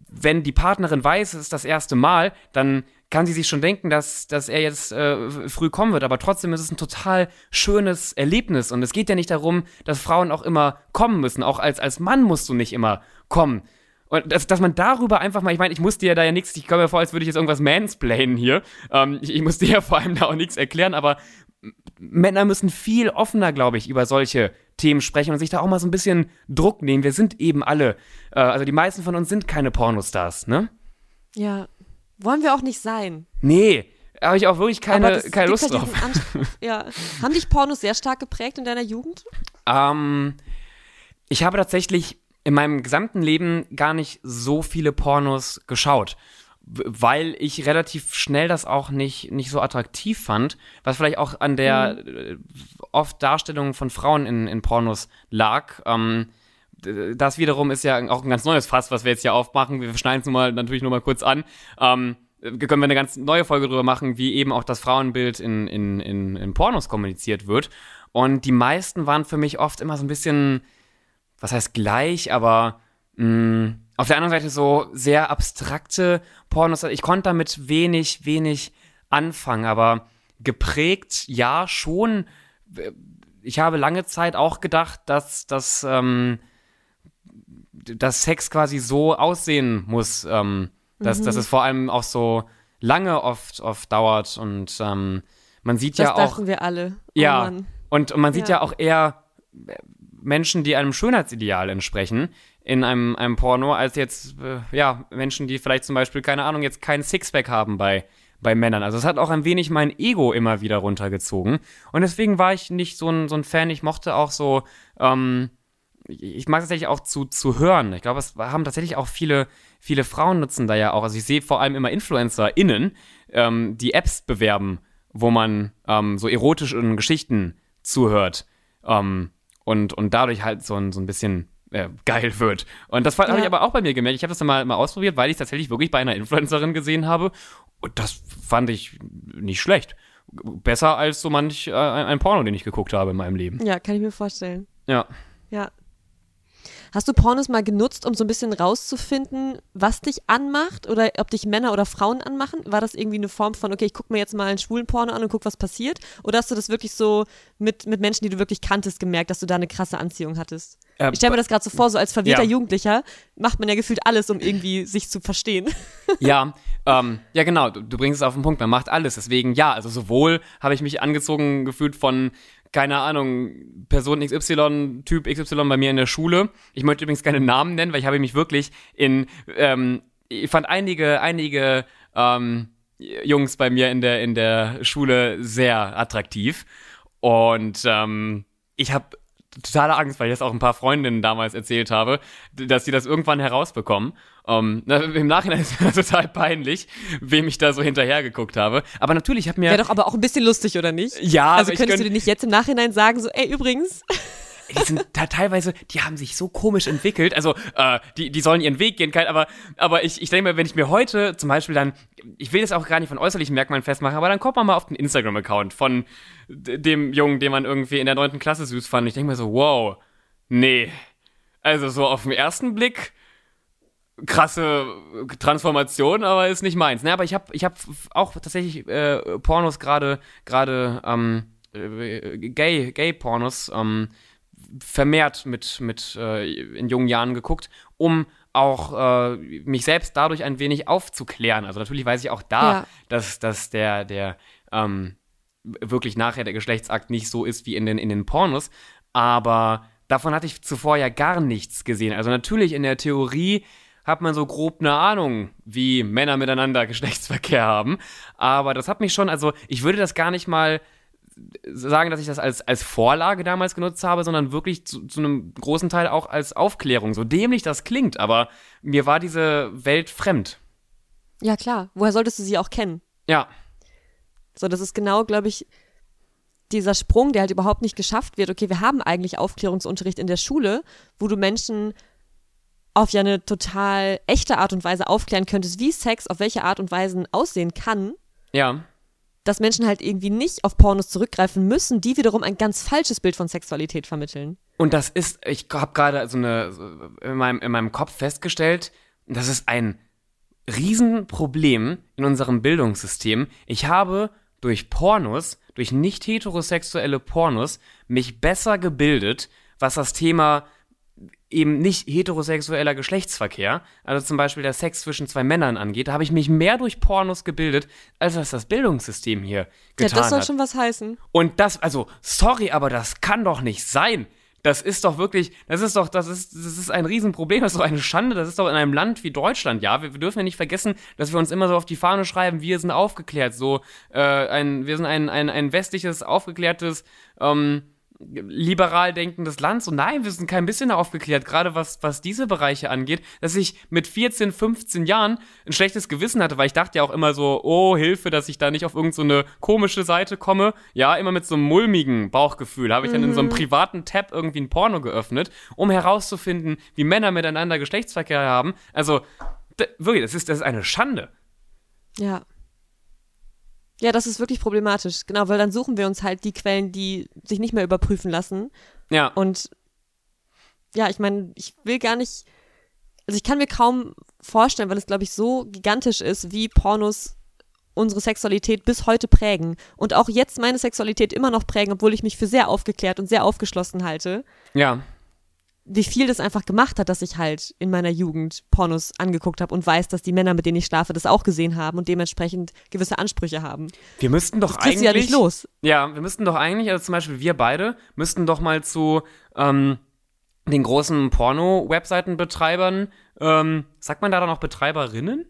wenn die Partnerin weiß, es ist das erste Mal, dann kann sie sich schon denken, dass, dass er jetzt äh, früh kommen wird. Aber trotzdem ist es ein total schönes Erlebnis. Und es geht ja nicht darum, dass Frauen auch immer kommen müssen. Auch als, als Mann musst du nicht immer kommen. Und dass, dass man darüber einfach mal, ich meine, ich muss dir da ja nichts, ich komme mir vor, als würde ich jetzt irgendwas mansplainen hier. Ähm, ich, ich muss dir ja vor allem da auch nichts erklären, aber Männer müssen viel offener, glaube ich, über solche Themen sprechen und sich da auch mal so ein bisschen Druck nehmen. Wir sind eben alle, äh, also die meisten von uns sind keine Pornostars, ne? Ja. Wollen wir auch nicht sein. Nee, habe ich auch wirklich keine, keine Lust halt drauf. ja. Haben dich Pornos sehr stark geprägt in deiner Jugend? Ähm, ich habe tatsächlich in meinem gesamten Leben gar nicht so viele Pornos geschaut, weil ich relativ schnell das auch nicht, nicht so attraktiv fand, was vielleicht auch an der mhm. Äh, oft Darstellung von Frauen in, in Pornos lag. Ähm, das wiederum ist ja auch ein ganz neues Fass, was wir jetzt hier aufmachen. Wir schneiden es nur mal, natürlich nur mal kurz an. Ähm, können wir eine ganz neue Folge drüber machen, wie eben auch das Frauenbild in, in, in, in Pornos kommuniziert wird. Und die meisten waren für mich oft immer so ein bisschen was heißt gleich, aber mh, mm, auf der anderen Seite so sehr abstrakte Pornos. Ich konnte damit wenig, wenig anfangen, aber geprägt, ja, schon. Ich habe lange Zeit auch gedacht, dass, dass, ähm, dass Sex quasi so aussehen muss, ähm, dass, mhm. dass es vor allem auch so lange oft, oft dauert und ähm, man sieht das ja auch. Das dachten wir alle. Oh ja. Und, und man sieht ja. ja auch eher Menschen, die einem Schönheitsideal entsprechen in einem, einem Porno, als jetzt, äh, ja, Menschen, die vielleicht zum Beispiel, keine Ahnung, jetzt keinen Sixpack haben bei, bei Männern. Also es hat auch ein wenig mein Ego immer wieder runtergezogen. Und deswegen war ich nicht so ein, so ein Fan. Ich mochte auch so, ähm, ich mag es tatsächlich auch zu, zu hören. Ich glaube, es haben tatsächlich auch viele, viele Frauen nutzen da ja auch. Also ich sehe vor allem immer InfluencerInnen, ähm, die Apps bewerben, wo man ähm, so erotischen Geschichten zuhört. Ähm, und, und dadurch halt so ein, so ein bisschen äh, geil wird. Und das ja. habe ich aber auch bei mir gemerkt. Ich habe das dann mal, mal ausprobiert, weil ich es tatsächlich wirklich bei einer Influencerin gesehen habe. Und das fand ich nicht schlecht. Besser als so manch äh, ein, ein Porno, den ich geguckt habe in meinem Leben. Ja, kann ich mir vorstellen. Ja. Ja, Hast du Pornos mal genutzt, um so ein bisschen rauszufinden, was dich anmacht oder ob dich Männer oder Frauen anmachen? War das irgendwie eine Form von, okay, ich gucke mir jetzt mal einen schwulen Porno an und guck, was passiert? Oder hast du das wirklich so mit, mit Menschen, die du wirklich kanntest, gemerkt, dass du da eine krasse Anziehung hattest? Ähm, ich stelle mir das gerade so vor, so als verwirrter ja. Jugendlicher macht man ja gefühlt alles, um irgendwie sich zu verstehen. Ja, ähm, ja genau, du, du bringst es auf den Punkt, man macht alles. Deswegen ja, also sowohl habe ich mich angezogen gefühlt von keine Ahnung, Person XY, Typ XY bei mir in der Schule. Ich möchte übrigens keine Namen nennen, weil ich habe mich wirklich in, ähm, ich fand einige, einige ähm, Jungs bei mir in der, in der Schule sehr attraktiv. Und ähm, ich habe totale Angst, weil ich das auch ein paar Freundinnen damals erzählt habe, dass sie das irgendwann herausbekommen. Um, ähm, Im Nachhinein ist mir total peinlich, wem ich da so hinterhergeguckt habe. Aber natürlich hat mir. Wäre doch aber auch ein bisschen lustig, oder nicht? Ja, also könntest könnt, du dir nicht jetzt im Nachhinein sagen, so, ey, übrigens. Die sind da teilweise, die haben sich so komisch entwickelt. Also, äh, die, die sollen ihren Weg gehen, aber, aber ich, ich denke mir, wenn ich mir heute zum Beispiel dann, ich will das auch gar nicht von äußerlichen Merkmalen festmachen, aber dann kommt man mal auf den Instagram-Account von dem Jungen, den man irgendwie in der neunten Klasse süß fand. Ich denke mir so, wow, nee. Also so auf den ersten Blick krasse Transformation, aber ist nicht meins. Ne, aber ich habe ich hab auch tatsächlich äh, Pornos gerade gerade ähm, äh, Gay Gay Pornos ähm, vermehrt mit mit äh, in jungen Jahren geguckt, um auch äh, mich selbst dadurch ein wenig aufzuklären. Also natürlich weiß ich auch da, ja. dass dass der der ähm, wirklich nachher der Geschlechtsakt nicht so ist wie in den in den Pornos, aber davon hatte ich zuvor ja gar nichts gesehen. Also natürlich in der Theorie hat man so grob eine Ahnung, wie Männer miteinander Geschlechtsverkehr haben. Aber das hat mich schon, also ich würde das gar nicht mal sagen, dass ich das als, als Vorlage damals genutzt habe, sondern wirklich zu, zu einem großen Teil auch als Aufklärung. So dämlich das klingt, aber mir war diese Welt fremd. Ja, klar. Woher solltest du sie auch kennen? Ja. So, das ist genau, glaube ich, dieser Sprung, der halt überhaupt nicht geschafft wird. Okay, wir haben eigentlich Aufklärungsunterricht in der Schule, wo du Menschen auf ja eine total echte Art und Weise aufklären könntest, wie Sex auf welche Art und Weise aussehen kann. Ja. Dass Menschen halt irgendwie nicht auf Pornos zurückgreifen müssen, die wiederum ein ganz falsches Bild von Sexualität vermitteln. Und das ist, ich habe gerade so eine, in meinem, in meinem Kopf festgestellt, das ist ein Riesenproblem in unserem Bildungssystem. Ich habe durch Pornos, durch nicht heterosexuelle Pornos, mich besser gebildet, was das Thema eben nicht heterosexueller Geschlechtsverkehr, also zum Beispiel der Sex zwischen zwei Männern angeht, da habe ich mich mehr durch Pornos gebildet, als was das Bildungssystem hier getan hat. Ja, das soll hat. schon was heißen. Und das, also, sorry, aber das kann doch nicht sein. Das ist doch wirklich, das ist doch, das ist, das ist ein Riesenproblem, das ist doch eine Schande, das ist doch in einem Land wie Deutschland, ja. Wir, wir dürfen ja nicht vergessen, dass wir uns immer so auf die Fahne schreiben, wir sind aufgeklärt, so, äh, ein, wir sind ein, ein, ein westliches, aufgeklärtes, ähm, liberal denkendes Land. So, nein, wir sind kein bisschen aufgeklärt, gerade was, was diese Bereiche angeht, dass ich mit 14, 15 Jahren ein schlechtes Gewissen hatte, weil ich dachte ja auch immer so, oh, Hilfe, dass ich da nicht auf irgendeine so komische Seite komme. Ja, immer mit so einem mulmigen Bauchgefühl habe ich dann in so einem mhm. privaten Tab irgendwie ein Porno geöffnet, um herauszufinden, wie Männer miteinander Geschlechtsverkehr haben. Also, wirklich, das ist, das ist eine Schande. Ja. Ja, das ist wirklich problematisch. Genau, weil dann suchen wir uns halt die Quellen, die sich nicht mehr überprüfen lassen. Ja. Und ja, ich meine, ich will gar nicht, also ich kann mir kaum vorstellen, weil es, glaube ich, so gigantisch ist, wie Pornos unsere Sexualität bis heute prägen und auch jetzt meine Sexualität immer noch prägen, obwohl ich mich für sehr aufgeklärt und sehr aufgeschlossen halte. Ja wie viel das einfach gemacht hat, dass ich halt in meiner Jugend Pornos angeguckt habe und weiß, dass die Männer, mit denen ich schlafe, das auch gesehen haben und dementsprechend gewisse Ansprüche haben. Wir müssten doch das eigentlich. ja nicht los. Ja, wir müssten doch eigentlich, also zum Beispiel wir beide, müssten doch mal zu ähm, den großen Porno-Webseitenbetreibern, ähm, sagt man da dann auch Betreiberinnen?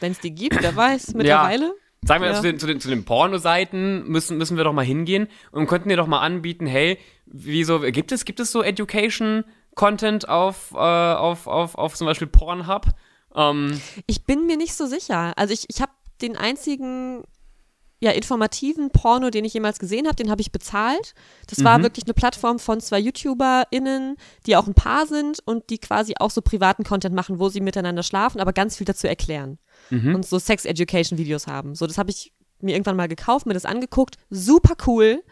Wenn es die gibt, wer weiß, mittlerweile. Ja. Sagen wir ja. zu, den, zu, den, zu den Pornoseiten müssen, müssen wir doch mal hingehen und könnten dir doch mal anbieten, hey, wieso, gibt es, gibt es so Education-Content auf, äh, auf, auf, auf zum Beispiel Pornhub? Ähm, ich bin mir nicht so sicher. Also ich, ich habe den einzigen ja, informativen Porno, den ich jemals gesehen habe, den habe ich bezahlt. Das war mhm. wirklich eine Plattform von zwei YouTuberInnen, die auch ein Paar sind und die quasi auch so privaten Content machen, wo sie miteinander schlafen, aber ganz viel dazu erklären. Mhm. Und so Sex-Education-Videos haben. So, das habe ich mir irgendwann mal gekauft, mir das angeguckt. Super cool.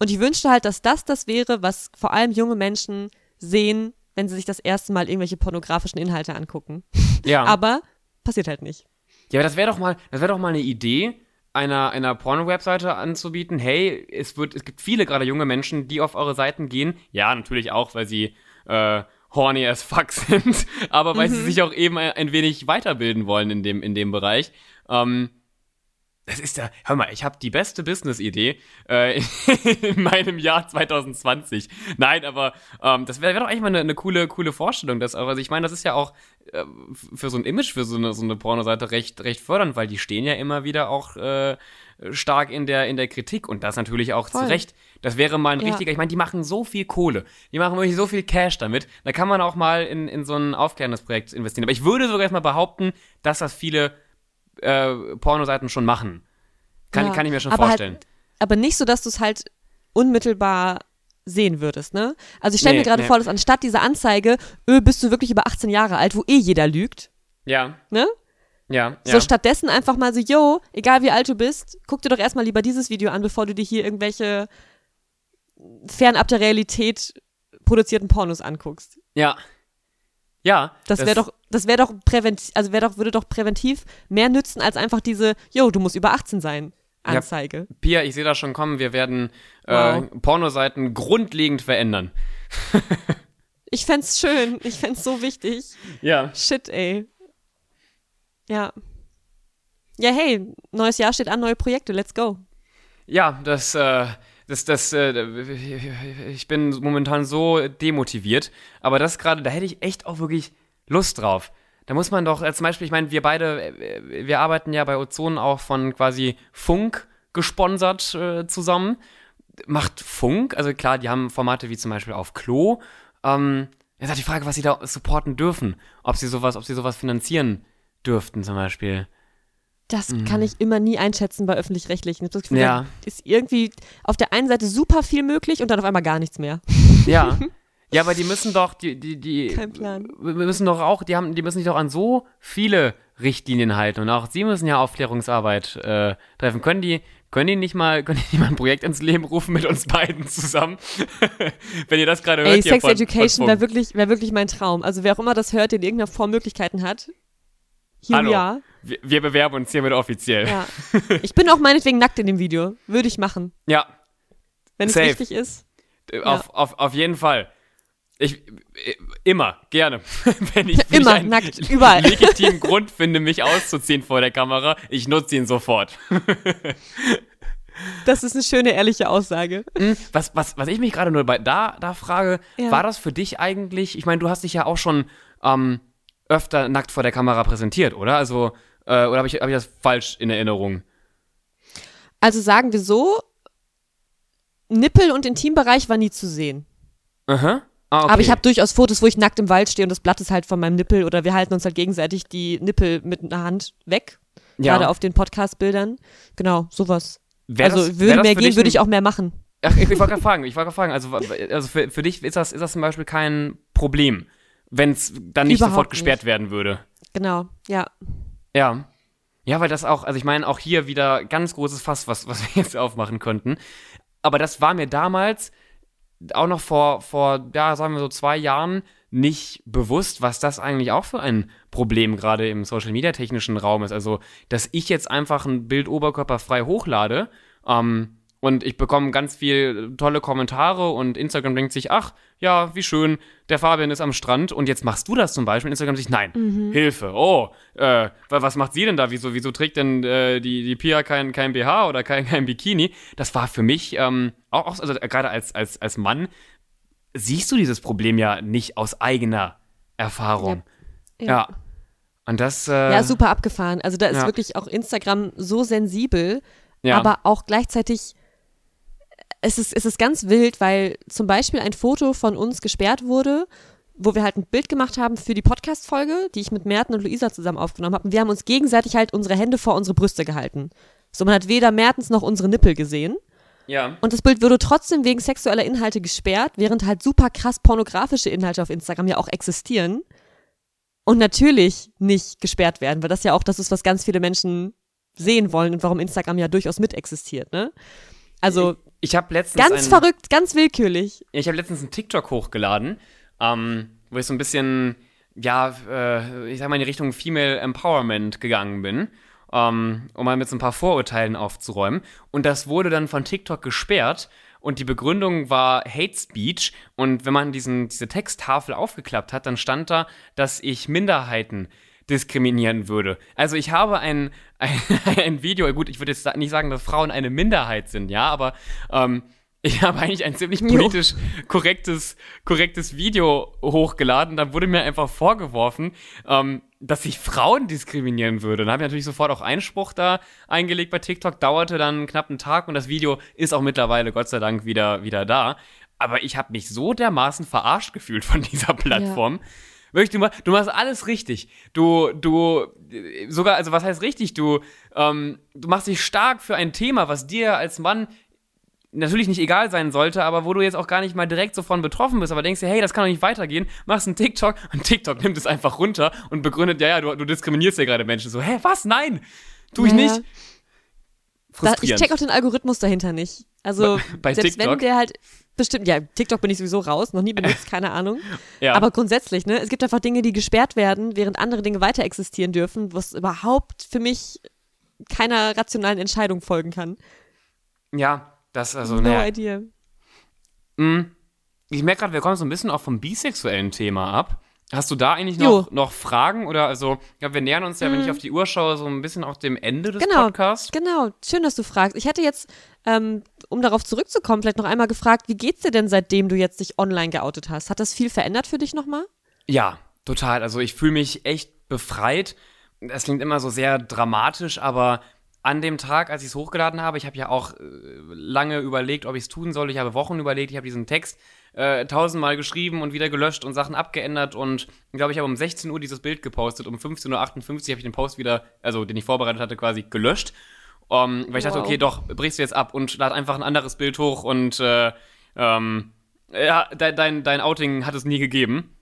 Und ich wünschte halt, dass das das wäre, was vor allem junge Menschen sehen, wenn sie sich das erste Mal irgendwelche pornografischen Inhalte angucken. Ja. aber passiert halt nicht. Ja, aber das wäre doch mal, das wäre doch mal eine Idee, einer, einer Porno-Webseite anzubieten, hey, es wird, es gibt viele gerade junge Menschen, die auf eure Seiten gehen. Ja, natürlich auch, weil sie äh, horny as fuck sind, aber weil mhm. sie sich auch eben ein, ein, wenig weiterbilden wollen in dem, in dem Bereich. Ähm, das ist ja, hör mal, ich habe die beste Business-Idee äh, in meinem Jahr 2020. Nein, aber ähm, das wäre wär doch eigentlich mal eine, eine, coole, coole Vorstellung. Dass, also ich meine, das ist ja auch äh, für so ein Image, für so eine, so eine Pornoseite recht, recht fördernd, weil die stehen ja immer wieder auch äh, stark in der, in der Kritik und das natürlich auch Voll. zu Recht. Das wäre mal ein Ja. richtiger, ich meine, die machen so viel Kohle. Die machen wirklich so viel Cash damit. Da kann man auch mal in, in so ein aufklärendes Projekt investieren. Aber ich würde sogar jetzt mal behaupten, dass das viele äh, Pornoseiten schon machen. Kann, Ja, kann ich mir schon aber vorstellen. Halt, aber nicht so, dass du es halt unmittelbar sehen würdest, ne? Also ich stelle Nee, mir gerade nee. vor, dass anstatt dieser Anzeige, öh, bist du wirklich über 18 Jahre alt, wo eh jeder lügt, ja, ne? ja, ja. So stattdessen einfach mal so, yo, egal wie alt du bist, guck dir doch erstmal lieber dieses Video an, bevor du dir hier irgendwelche fernab der Realität produzierten Pornos anguckst. ja. Ja. Das wäre doch, das wäre doch präventiv, also wäre doch, würde doch präventiv mehr nützen als einfach diese, yo, du musst über 18 sein, Ja. Anzeige. Pia, ich sehe das schon kommen. Wir werden äh, Wow. Pornoseiten grundlegend verändern. Ich fänd's schön, ich fänd's so wichtig. Ja. Shit, ey. Ja. Ja, hey, neues Jahr steht an, neue Projekte, let's go. Ja, das, äh, das, das, äh, ich bin momentan so demotiviert. Aber das gerade, da hätte ich echt auch wirklich Lust drauf. Da muss man doch, äh, zum Beispiel, ich meine, wir beide, äh, wir arbeiten ja bei Ozon auch von quasi Funk gesponsert äh, zusammen. Macht Funk, also klar, die haben Formate wie zum Beispiel auf Klo. Ähm, jetzt hat die Frage, was sie da supporten dürfen. Ob sie sowas, ob sie sowas finanzieren dürften, zum Beispiel. Das kann ich immer nie einschätzen bei öffentlich-rechtlichen. Ich hab das Gefühl, Mhm. Ja. ist irgendwie auf der einen Seite super viel möglich und dann auf einmal gar nichts mehr. Ja. Ja, aber die müssen doch, die, die, die Kein Plan. wir müssen doch auch, die haben, die müssen sich doch an so viele Richtlinien halten und auch sie müssen ja Aufklärungsarbeit äh, treffen. Können die, können die nicht mal, können die nicht mal ein Projekt ins Leben rufen mit uns beiden zusammen? Wenn ihr das gerade hört, Ey, hier Sex von, Education wäre wirklich, wär wirklich mein Traum. Also wer auch immer das hört, der in irgendeiner Form Möglichkeiten hat. Here Hallo. are. Wir, wir bewerben uns hiermit offiziell. Ja. Ja. Ich bin auch meinetwegen nackt in dem Video. Würde ich machen. Wenn es Safe. richtig ist. Auf, auf, auf jeden Fall. Ich, äh, immer, gerne. Wenn ich, wenn Immer, ich einen nackt, überall. legitimen Grund finde, mich auszuziehen vor der Kamera, ich nutze ihn sofort. Das ist eine schöne, ehrliche Aussage. Hm, Was, was, was ich mich gerade nur bei da, da frage, Ja. war das für dich eigentlich, ich meine, du hast dich ja auch schon ähm, öfter nackt vor der Kamera präsentiert, oder? Also, äh, oder habe ich, hab ich das falsch in Erinnerung? Also sagen wir so, Nippel und Intimbereich war nie zu sehen. Aha. Ah, okay. Aber ich habe durchaus Fotos, wo ich nackt im Wald stehe und das Blatt ist halt von meinem Nippel oder wir halten uns halt gegenseitig die Nippel mit einer Hand weg. ja. Gerade auf den Podcast-Bildern. Genau, sowas. Wär also das- würde mehr gehen, würde ich auch mehr machen. Ach, ich, ich wollte gerade fragen, ich wollte gerade fragen, also, also für, für dich ist das, ist das zum Beispiel kein Problem, wenn es dann nicht Überhaupt sofort gesperrt nicht. werden würde. Genau, ja. Ja. Ja, weil das auch, also ich meine, auch hier wieder ganz großes Fass, was, was wir jetzt aufmachen könnten. Aber das war mir damals auch noch vor, vor, ja, sagen wir so zwei Jahren nicht bewusst, was das eigentlich auch für ein Problem gerade im Social Media technischen Raum ist. Also, dass ich jetzt einfach ein Bild oberkörperfrei hochlade, ähm, und ich bekomme ganz viel tolle Kommentare und Instagram denkt sich, ach, ja, wie schön, der Fabian ist am Strand und jetzt machst du das zum Beispiel. Instagram sich, nein, Hilfe, oh, äh, wa- was macht sie denn da? Wieso, wieso trägt denn äh, die, die Pia kein, kein BH oder kein, kein Bikini? Das war für mich, ähm, auch, also gerade als, als, als Mann, siehst du dieses Problem ja nicht aus eigener Erfahrung. Ja. Ja. Und das, äh, Ja, super abgefahren. Also da ist ja. wirklich auch Instagram so sensibel, ja. aber auch gleichzeitig es ist, es ist ganz wild, weil zum Beispiel ein Foto von uns gesperrt wurde, wo wir halt ein Bild gemacht haben für die Podcast-Folge, die ich mit Merten und Luisa zusammen aufgenommen habe. Und wir haben uns gegenseitig halt unsere Hände vor unsere Brüste gehalten. So, man hat weder Mertens noch unsere Nippel gesehen. ja. Und das Bild wurde trotzdem wegen sexueller Inhalte gesperrt, während halt super krass pornografische Inhalte auf Instagram ja auch existieren. Und natürlich nicht gesperrt werden, weil das ja auch das ist, was ganz viele Menschen sehen wollen und warum Instagram ja durchaus mit existiert, ne? Also Ich habe letztens ganz ein, verrückt, ganz willkürlich. Ich habe letztens einen TikTok hochgeladen, ähm, wo ich so ein bisschen, ja, äh, ich sag mal in die Richtung Female Empowerment gegangen bin, ähm, um mal mit so ein paar Vorurteilen aufzuräumen. Und das wurde dann von TikTok gesperrt. Und die Begründung war Hate Speech. Und wenn man diesen, diese Texttafel aufgeklappt hat, dann stand da, dass ich Minderheiten diskriminieren würde. Also ich habe ein, ein, ein Video, gut, ich würde jetzt nicht sagen, dass Frauen eine Minderheit sind, ja, aber ähm, ich habe eigentlich ein ziemlich politisch korrektes, korrektes Video hochgeladen. Da wurde mir einfach vorgeworfen, ähm, dass ich Frauen diskriminieren würde. Dann habe ich natürlich sofort auch Einspruch da eingelegt bei TikTok. Dauerte dann knapp einen Tag und das Video ist auch mittlerweile Gott sei Dank wieder, wieder da. Aber ich habe mich so dermaßen verarscht gefühlt von dieser Plattform. Ja. Wirklich, du, du machst alles richtig. Du, du, sogar, also was heißt richtig? Du, ähm, du machst dich stark für ein Thema, was dir als Mann natürlich nicht egal sein sollte, aber wo du jetzt auch gar nicht mal direkt so von betroffen bist, aber denkst dir, hey, das kann doch nicht weitergehen, machst einen TikTok und TikTok nimmt es einfach runter und begründet, ja, ja, du, du diskriminierst ja gerade Menschen. So, hä, was? Nein, tu ich naja. nicht. Da, ich check auch den Algorithmus dahinter nicht. Also, bei, bei selbst TikTok? wenn der halt bestimmt, ja, TikTok bin ich sowieso raus, noch nie benutzt, keine Ahnung. ja. Aber grundsätzlich, ne, es gibt einfach Dinge, die gesperrt werden, während andere Dinge weiter existieren dürfen, was überhaupt für mich keiner rationalen Entscheidung folgen kann. Ja, das also, no naja. idea. Mm, ich merke gerade, wir kommen so ein bisschen auch vom bisexuellen Thema ab. Hast du da eigentlich noch, noch Fragen? Oder also, ja, wir nähern uns ja, wenn ich mm. auf die Uhr schaue, so ein bisschen auch dem Ende des genau, Podcasts. Genau, schön, dass du fragst. Ich hätte jetzt, ähm, um darauf zurückzukommen, vielleicht noch einmal gefragt, wie geht's dir denn, seitdem du jetzt dich online geoutet hast? Hat das viel verändert für dich nochmal? Ja, total. Also ich fühle mich echt befreit. Das klingt immer so sehr dramatisch, aber an dem Tag, als ich es hochgeladen habe, ich habe ja auch äh, lange überlegt, ob ich es tun soll. Ich habe Wochen überlegt, ich habe diesen Text äh, tausendmal geschrieben und wieder gelöscht und Sachen abgeändert und ich glaube, ich habe um 16 Uhr dieses Bild gepostet. Um 15.58 Uhr habe ich den Post wieder, also den ich vorbereitet hatte, quasi gelöscht. Um, weil ich dachte, okay, doch, brichst du jetzt ab und lad einfach ein anderes Bild hoch und äh, ähm, ja, dein, dein, dein Outing hat es nie gegeben.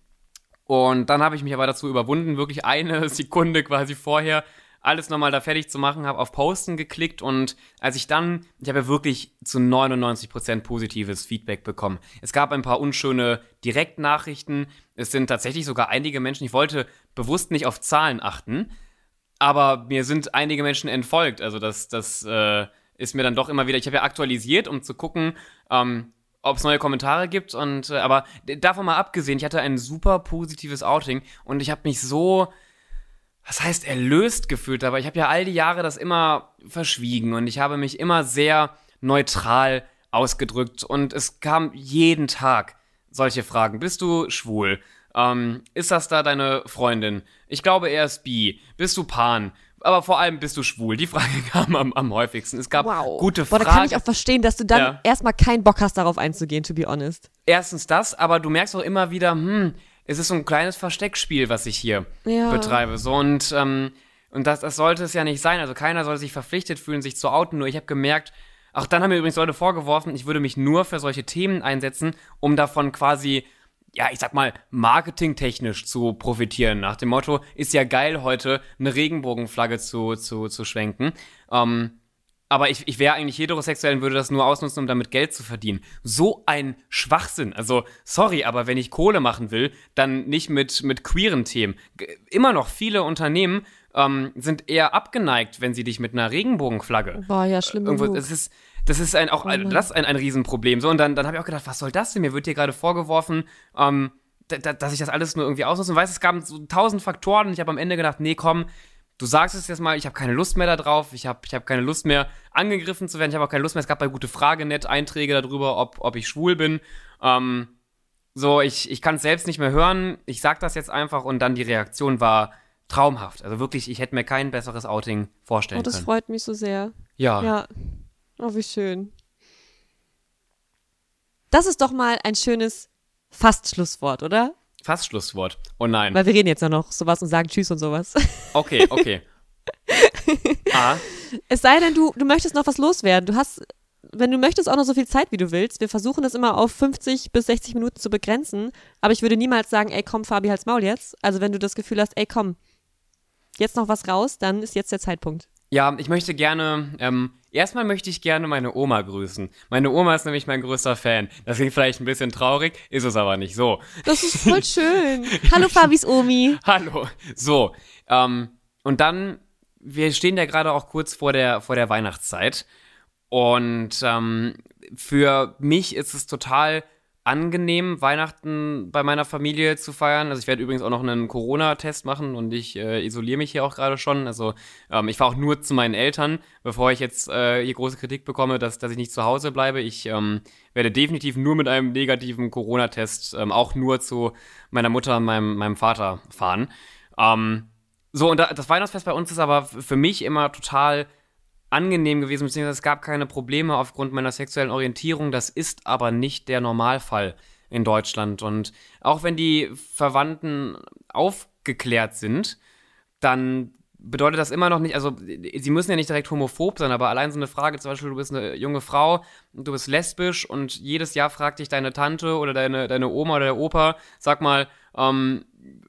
Und dann habe ich mich aber dazu überwunden, wirklich eine Sekunde quasi vorher alles nochmal da fertig zu machen, habe auf Posten geklickt und als ich dann, ich habe ja wirklich zu 99% positives Feedback bekommen. Es gab ein paar unschöne Direktnachrichten, es sind tatsächlich sogar einige Menschen, ich wollte bewusst nicht auf Zahlen achten, aber mir sind einige Menschen entfolgt, also das, das äh, ist mir dann doch immer wieder, ich habe ja aktualisiert, um zu gucken, ähm, ob es neue Kommentare gibt und äh, aber davon mal abgesehen, ich hatte ein super positives Outing und ich habe mich so was heißt erlöst gefühlt, aber ich habe ja all die Jahre das immer verschwiegen und ich habe mich immer sehr neutral ausgedrückt und es kam jeden Tag solche Fragen. Bist du schwul? Ähm, ist das da deine Freundin? Ich glaube, er ist bi. Bist du Pan? Aber vor allem bist du schwul. Die Frage kam am, am häufigsten. Es gab wow. gute Fragen. Boah, da kann ich auch verstehen, dass du dann ja. erstmal keinen Bock hast, darauf einzugehen, to be honest. Erstens das, aber du merkst auch immer wieder, hm, es ist so ein kleines Versteckspiel, was ich hier ja. betreibe. So und, ähm, und das, das sollte es ja nicht sein. Also keiner soll sich verpflichtet fühlen, sich zu outen. Nur ich habe gemerkt, auch dann haben mir übrigens Leute vorgeworfen, ich würde mich nur für solche Themen einsetzen, um davon quasi, ja, ich sag mal, marketingtechnisch zu profitieren. Nach dem Motto, ist ja geil, heute eine Regenbogenflagge zu, zu, zu schwenken. Ähm, aber ich, ich wäre eigentlich heterosexuell und würde das nur ausnutzen, um damit Geld zu verdienen. So ein Schwachsinn. Also, sorry, aber wenn ich Kohle machen will, dann nicht mit, mit queeren Themen. Immer noch viele Unternehmen ähm, sind eher abgeneigt, wenn sie dich mit einer Regenbogenflagge. Boah, ja, schlimm. Irgendwo, das ist, das ist ein, auch oh das ein, ein Riesenproblem. So, und dann, dann habe ich auch gedacht, was soll das denn? Mir wird hier gerade vorgeworfen, ähm, dass ich das alles nur irgendwie ausnutze. Und weißt, es gab so tausend Faktoren und ich habe am Ende gedacht, nee, komm, du sagst es jetzt mal, ich habe keine Lust mehr darauf, ich habe ich hab keine Lust mehr angegriffen zu werden, ich habe auch keine Lust mehr, es gab bei Gute Frage nett Einträge darüber, ob, ob ich schwul bin. Ähm, so, ich, ich kann es selbst nicht mehr hören, ich sag das jetzt einfach und dann die Reaktion war traumhaft. Also wirklich, ich hätte mir kein besseres Outing vorstellen können. Oh, das können. freut mich so sehr. Ja. Ja. Oh, wie schön. Das ist doch mal ein schönes Fast-Schlusswort, oder? Fast Schlusswort. Oh nein. Weil wir reden jetzt ja noch sowas und sagen Tschüss und sowas. Okay, okay. ah. Es sei denn, du, du möchtest noch was loswerden. Du hast, wenn du möchtest, auch noch so viel Zeit, wie du willst. Wir versuchen es immer auf 50 bis 60 Minuten zu begrenzen. Aber ich würde niemals sagen, ey, komm, Fabi, halt's Maul jetzt. Also wenn du das Gefühl hast, ey, komm, jetzt noch was raus, dann ist jetzt der Zeitpunkt. Ja, ich möchte gerne, ähm, erstmal möchte ich gerne meine Oma grüßen. Meine Oma ist nämlich mein größter Fan. Das klingt vielleicht ein bisschen traurig, ist es aber nicht so. Das ist voll schön. Hallo Fabis Omi. Hallo. So, ähm, und dann, wir stehen ja gerade auch kurz vor der, vor der Weihnachtszeit. Und ähm, für mich ist es total angenehm, Weihnachten bei meiner Familie zu feiern. Also ich werde übrigens auch noch einen Corona-Test machen und ich äh, isoliere mich hier auch gerade schon. Also ähm, ich fahre auch nur zu meinen Eltern, bevor ich jetzt äh, hier große Kritik bekomme, dass, dass ich nicht zu Hause bleibe. Ich ähm, werde definitiv nur mit einem negativen Corona-Test ähm, auch nur zu meiner Mutter und meinem, meinem Vater fahren. Ähm, so, und da, das Weihnachtsfest bei uns ist aber für mich immer total angenehm gewesen, beziehungsweise es gab keine Probleme aufgrund meiner sexuellen Orientierung. Das ist aber nicht der Normalfall in Deutschland. Und auch wenn die Verwandten aufgeklärt sind, dann bedeutet das immer noch nicht, also sie müssen ja nicht direkt homophob sein, aber allein so eine Frage, zum Beispiel, du bist eine junge Frau, du bist lesbisch und jedes Jahr fragt dich deine Tante oder deine, deine Oma oder der Opa, sag mal, ähm,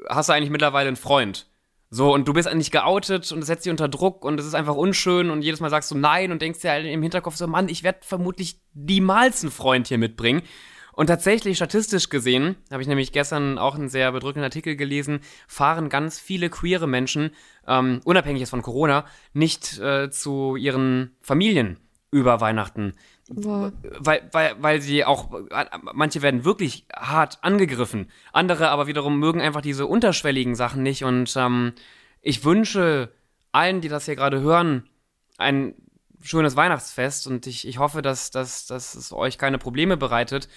hast du eigentlich mittlerweile einen Freund? So, und du bist eigentlich geoutet und es setzt dich unter Druck und es ist einfach unschön und jedes Mal sagst du nein und denkst dir halt im Hinterkopf so, Mann, ich werde vermutlich niemals einen Freund hier mitbringen. Und tatsächlich, statistisch gesehen, habe ich nämlich gestern auch einen sehr bedrückenden Artikel gelesen, fahren ganz viele queere Menschen, ähm, unabhängig jetzt von Corona, nicht äh, zu ihren Familien über Weihnachten. Weil, weil, weil sie auch, manche werden wirklich hart angegriffen, andere aber wiederum mögen einfach diese unterschwelligen Sachen nicht. Und ähm, ich wünsche allen, die das hier gerade hören, ein schönes Weihnachtsfest und ich, ich hoffe, dass, dass, dass es euch keine Probleme bereitet,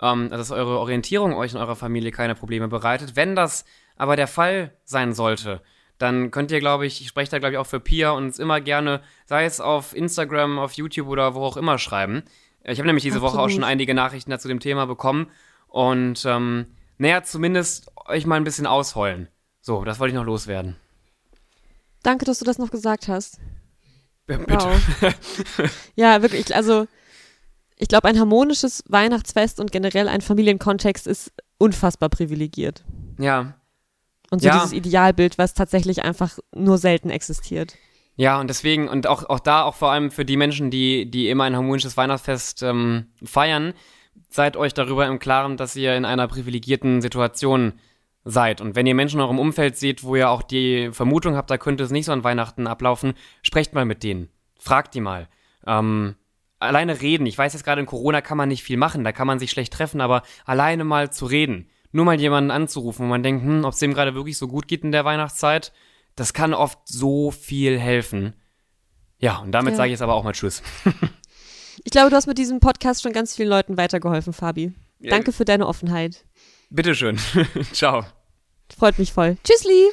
ähm, dass eure Orientierung euch in eurer Familie keine Probleme bereitet. Wenn das aber der Fall sein sollte, dann könnt ihr, glaube ich, ich spreche da, glaube ich, auch für Pia, uns immer gerne, sei es auf Instagram, auf YouTube oder wo auch immer schreiben. Ich habe nämlich diese Absolut. Woche auch schon einige Nachrichten dazu dem Thema bekommen und, ähm, naja, zumindest euch mal ein bisschen ausheulen. So, das wollte ich noch loswerden. Danke, dass du das noch gesagt hast. Ja, bitte. Wow. ja, wirklich, also ich glaube, ein harmonisches Weihnachtsfest und generell ein Familienkontext ist unfassbar privilegiert. Ja, und so ja. dieses Idealbild, was tatsächlich einfach nur selten existiert. Ja, und deswegen, und auch, auch da, auch vor allem für die Menschen, die, die immer ein harmonisches Weihnachtsfest ähm, feiern, seid euch darüber im Klaren, dass ihr in einer privilegierten Situation seid. Und wenn ihr Menschen in eurem Umfeld seht, wo ihr auch die Vermutung habt, da könnte es nicht so an Weihnachten ablaufen, sprecht mal mit denen. Fragt die mal. Ähm, alleine reden. Ich weiß jetzt gerade in Corona kann man nicht viel machen, da kann man sich schlecht treffen, aber alleine mal zu reden nur mal jemanden anzurufen, wo man denkt, hm, ob es dem gerade wirklich so gut geht in der Weihnachtszeit, das kann oft so viel helfen. Ja, und damit ja. sage ich jetzt aber auch mal Tschüss. ich glaube, du hast mit diesem Podcast schon ganz vielen Leuten weitergeholfen, Fabi. Danke für deine Offenheit. Bitteschön. Ciao. Freut mich voll. Tschüssli.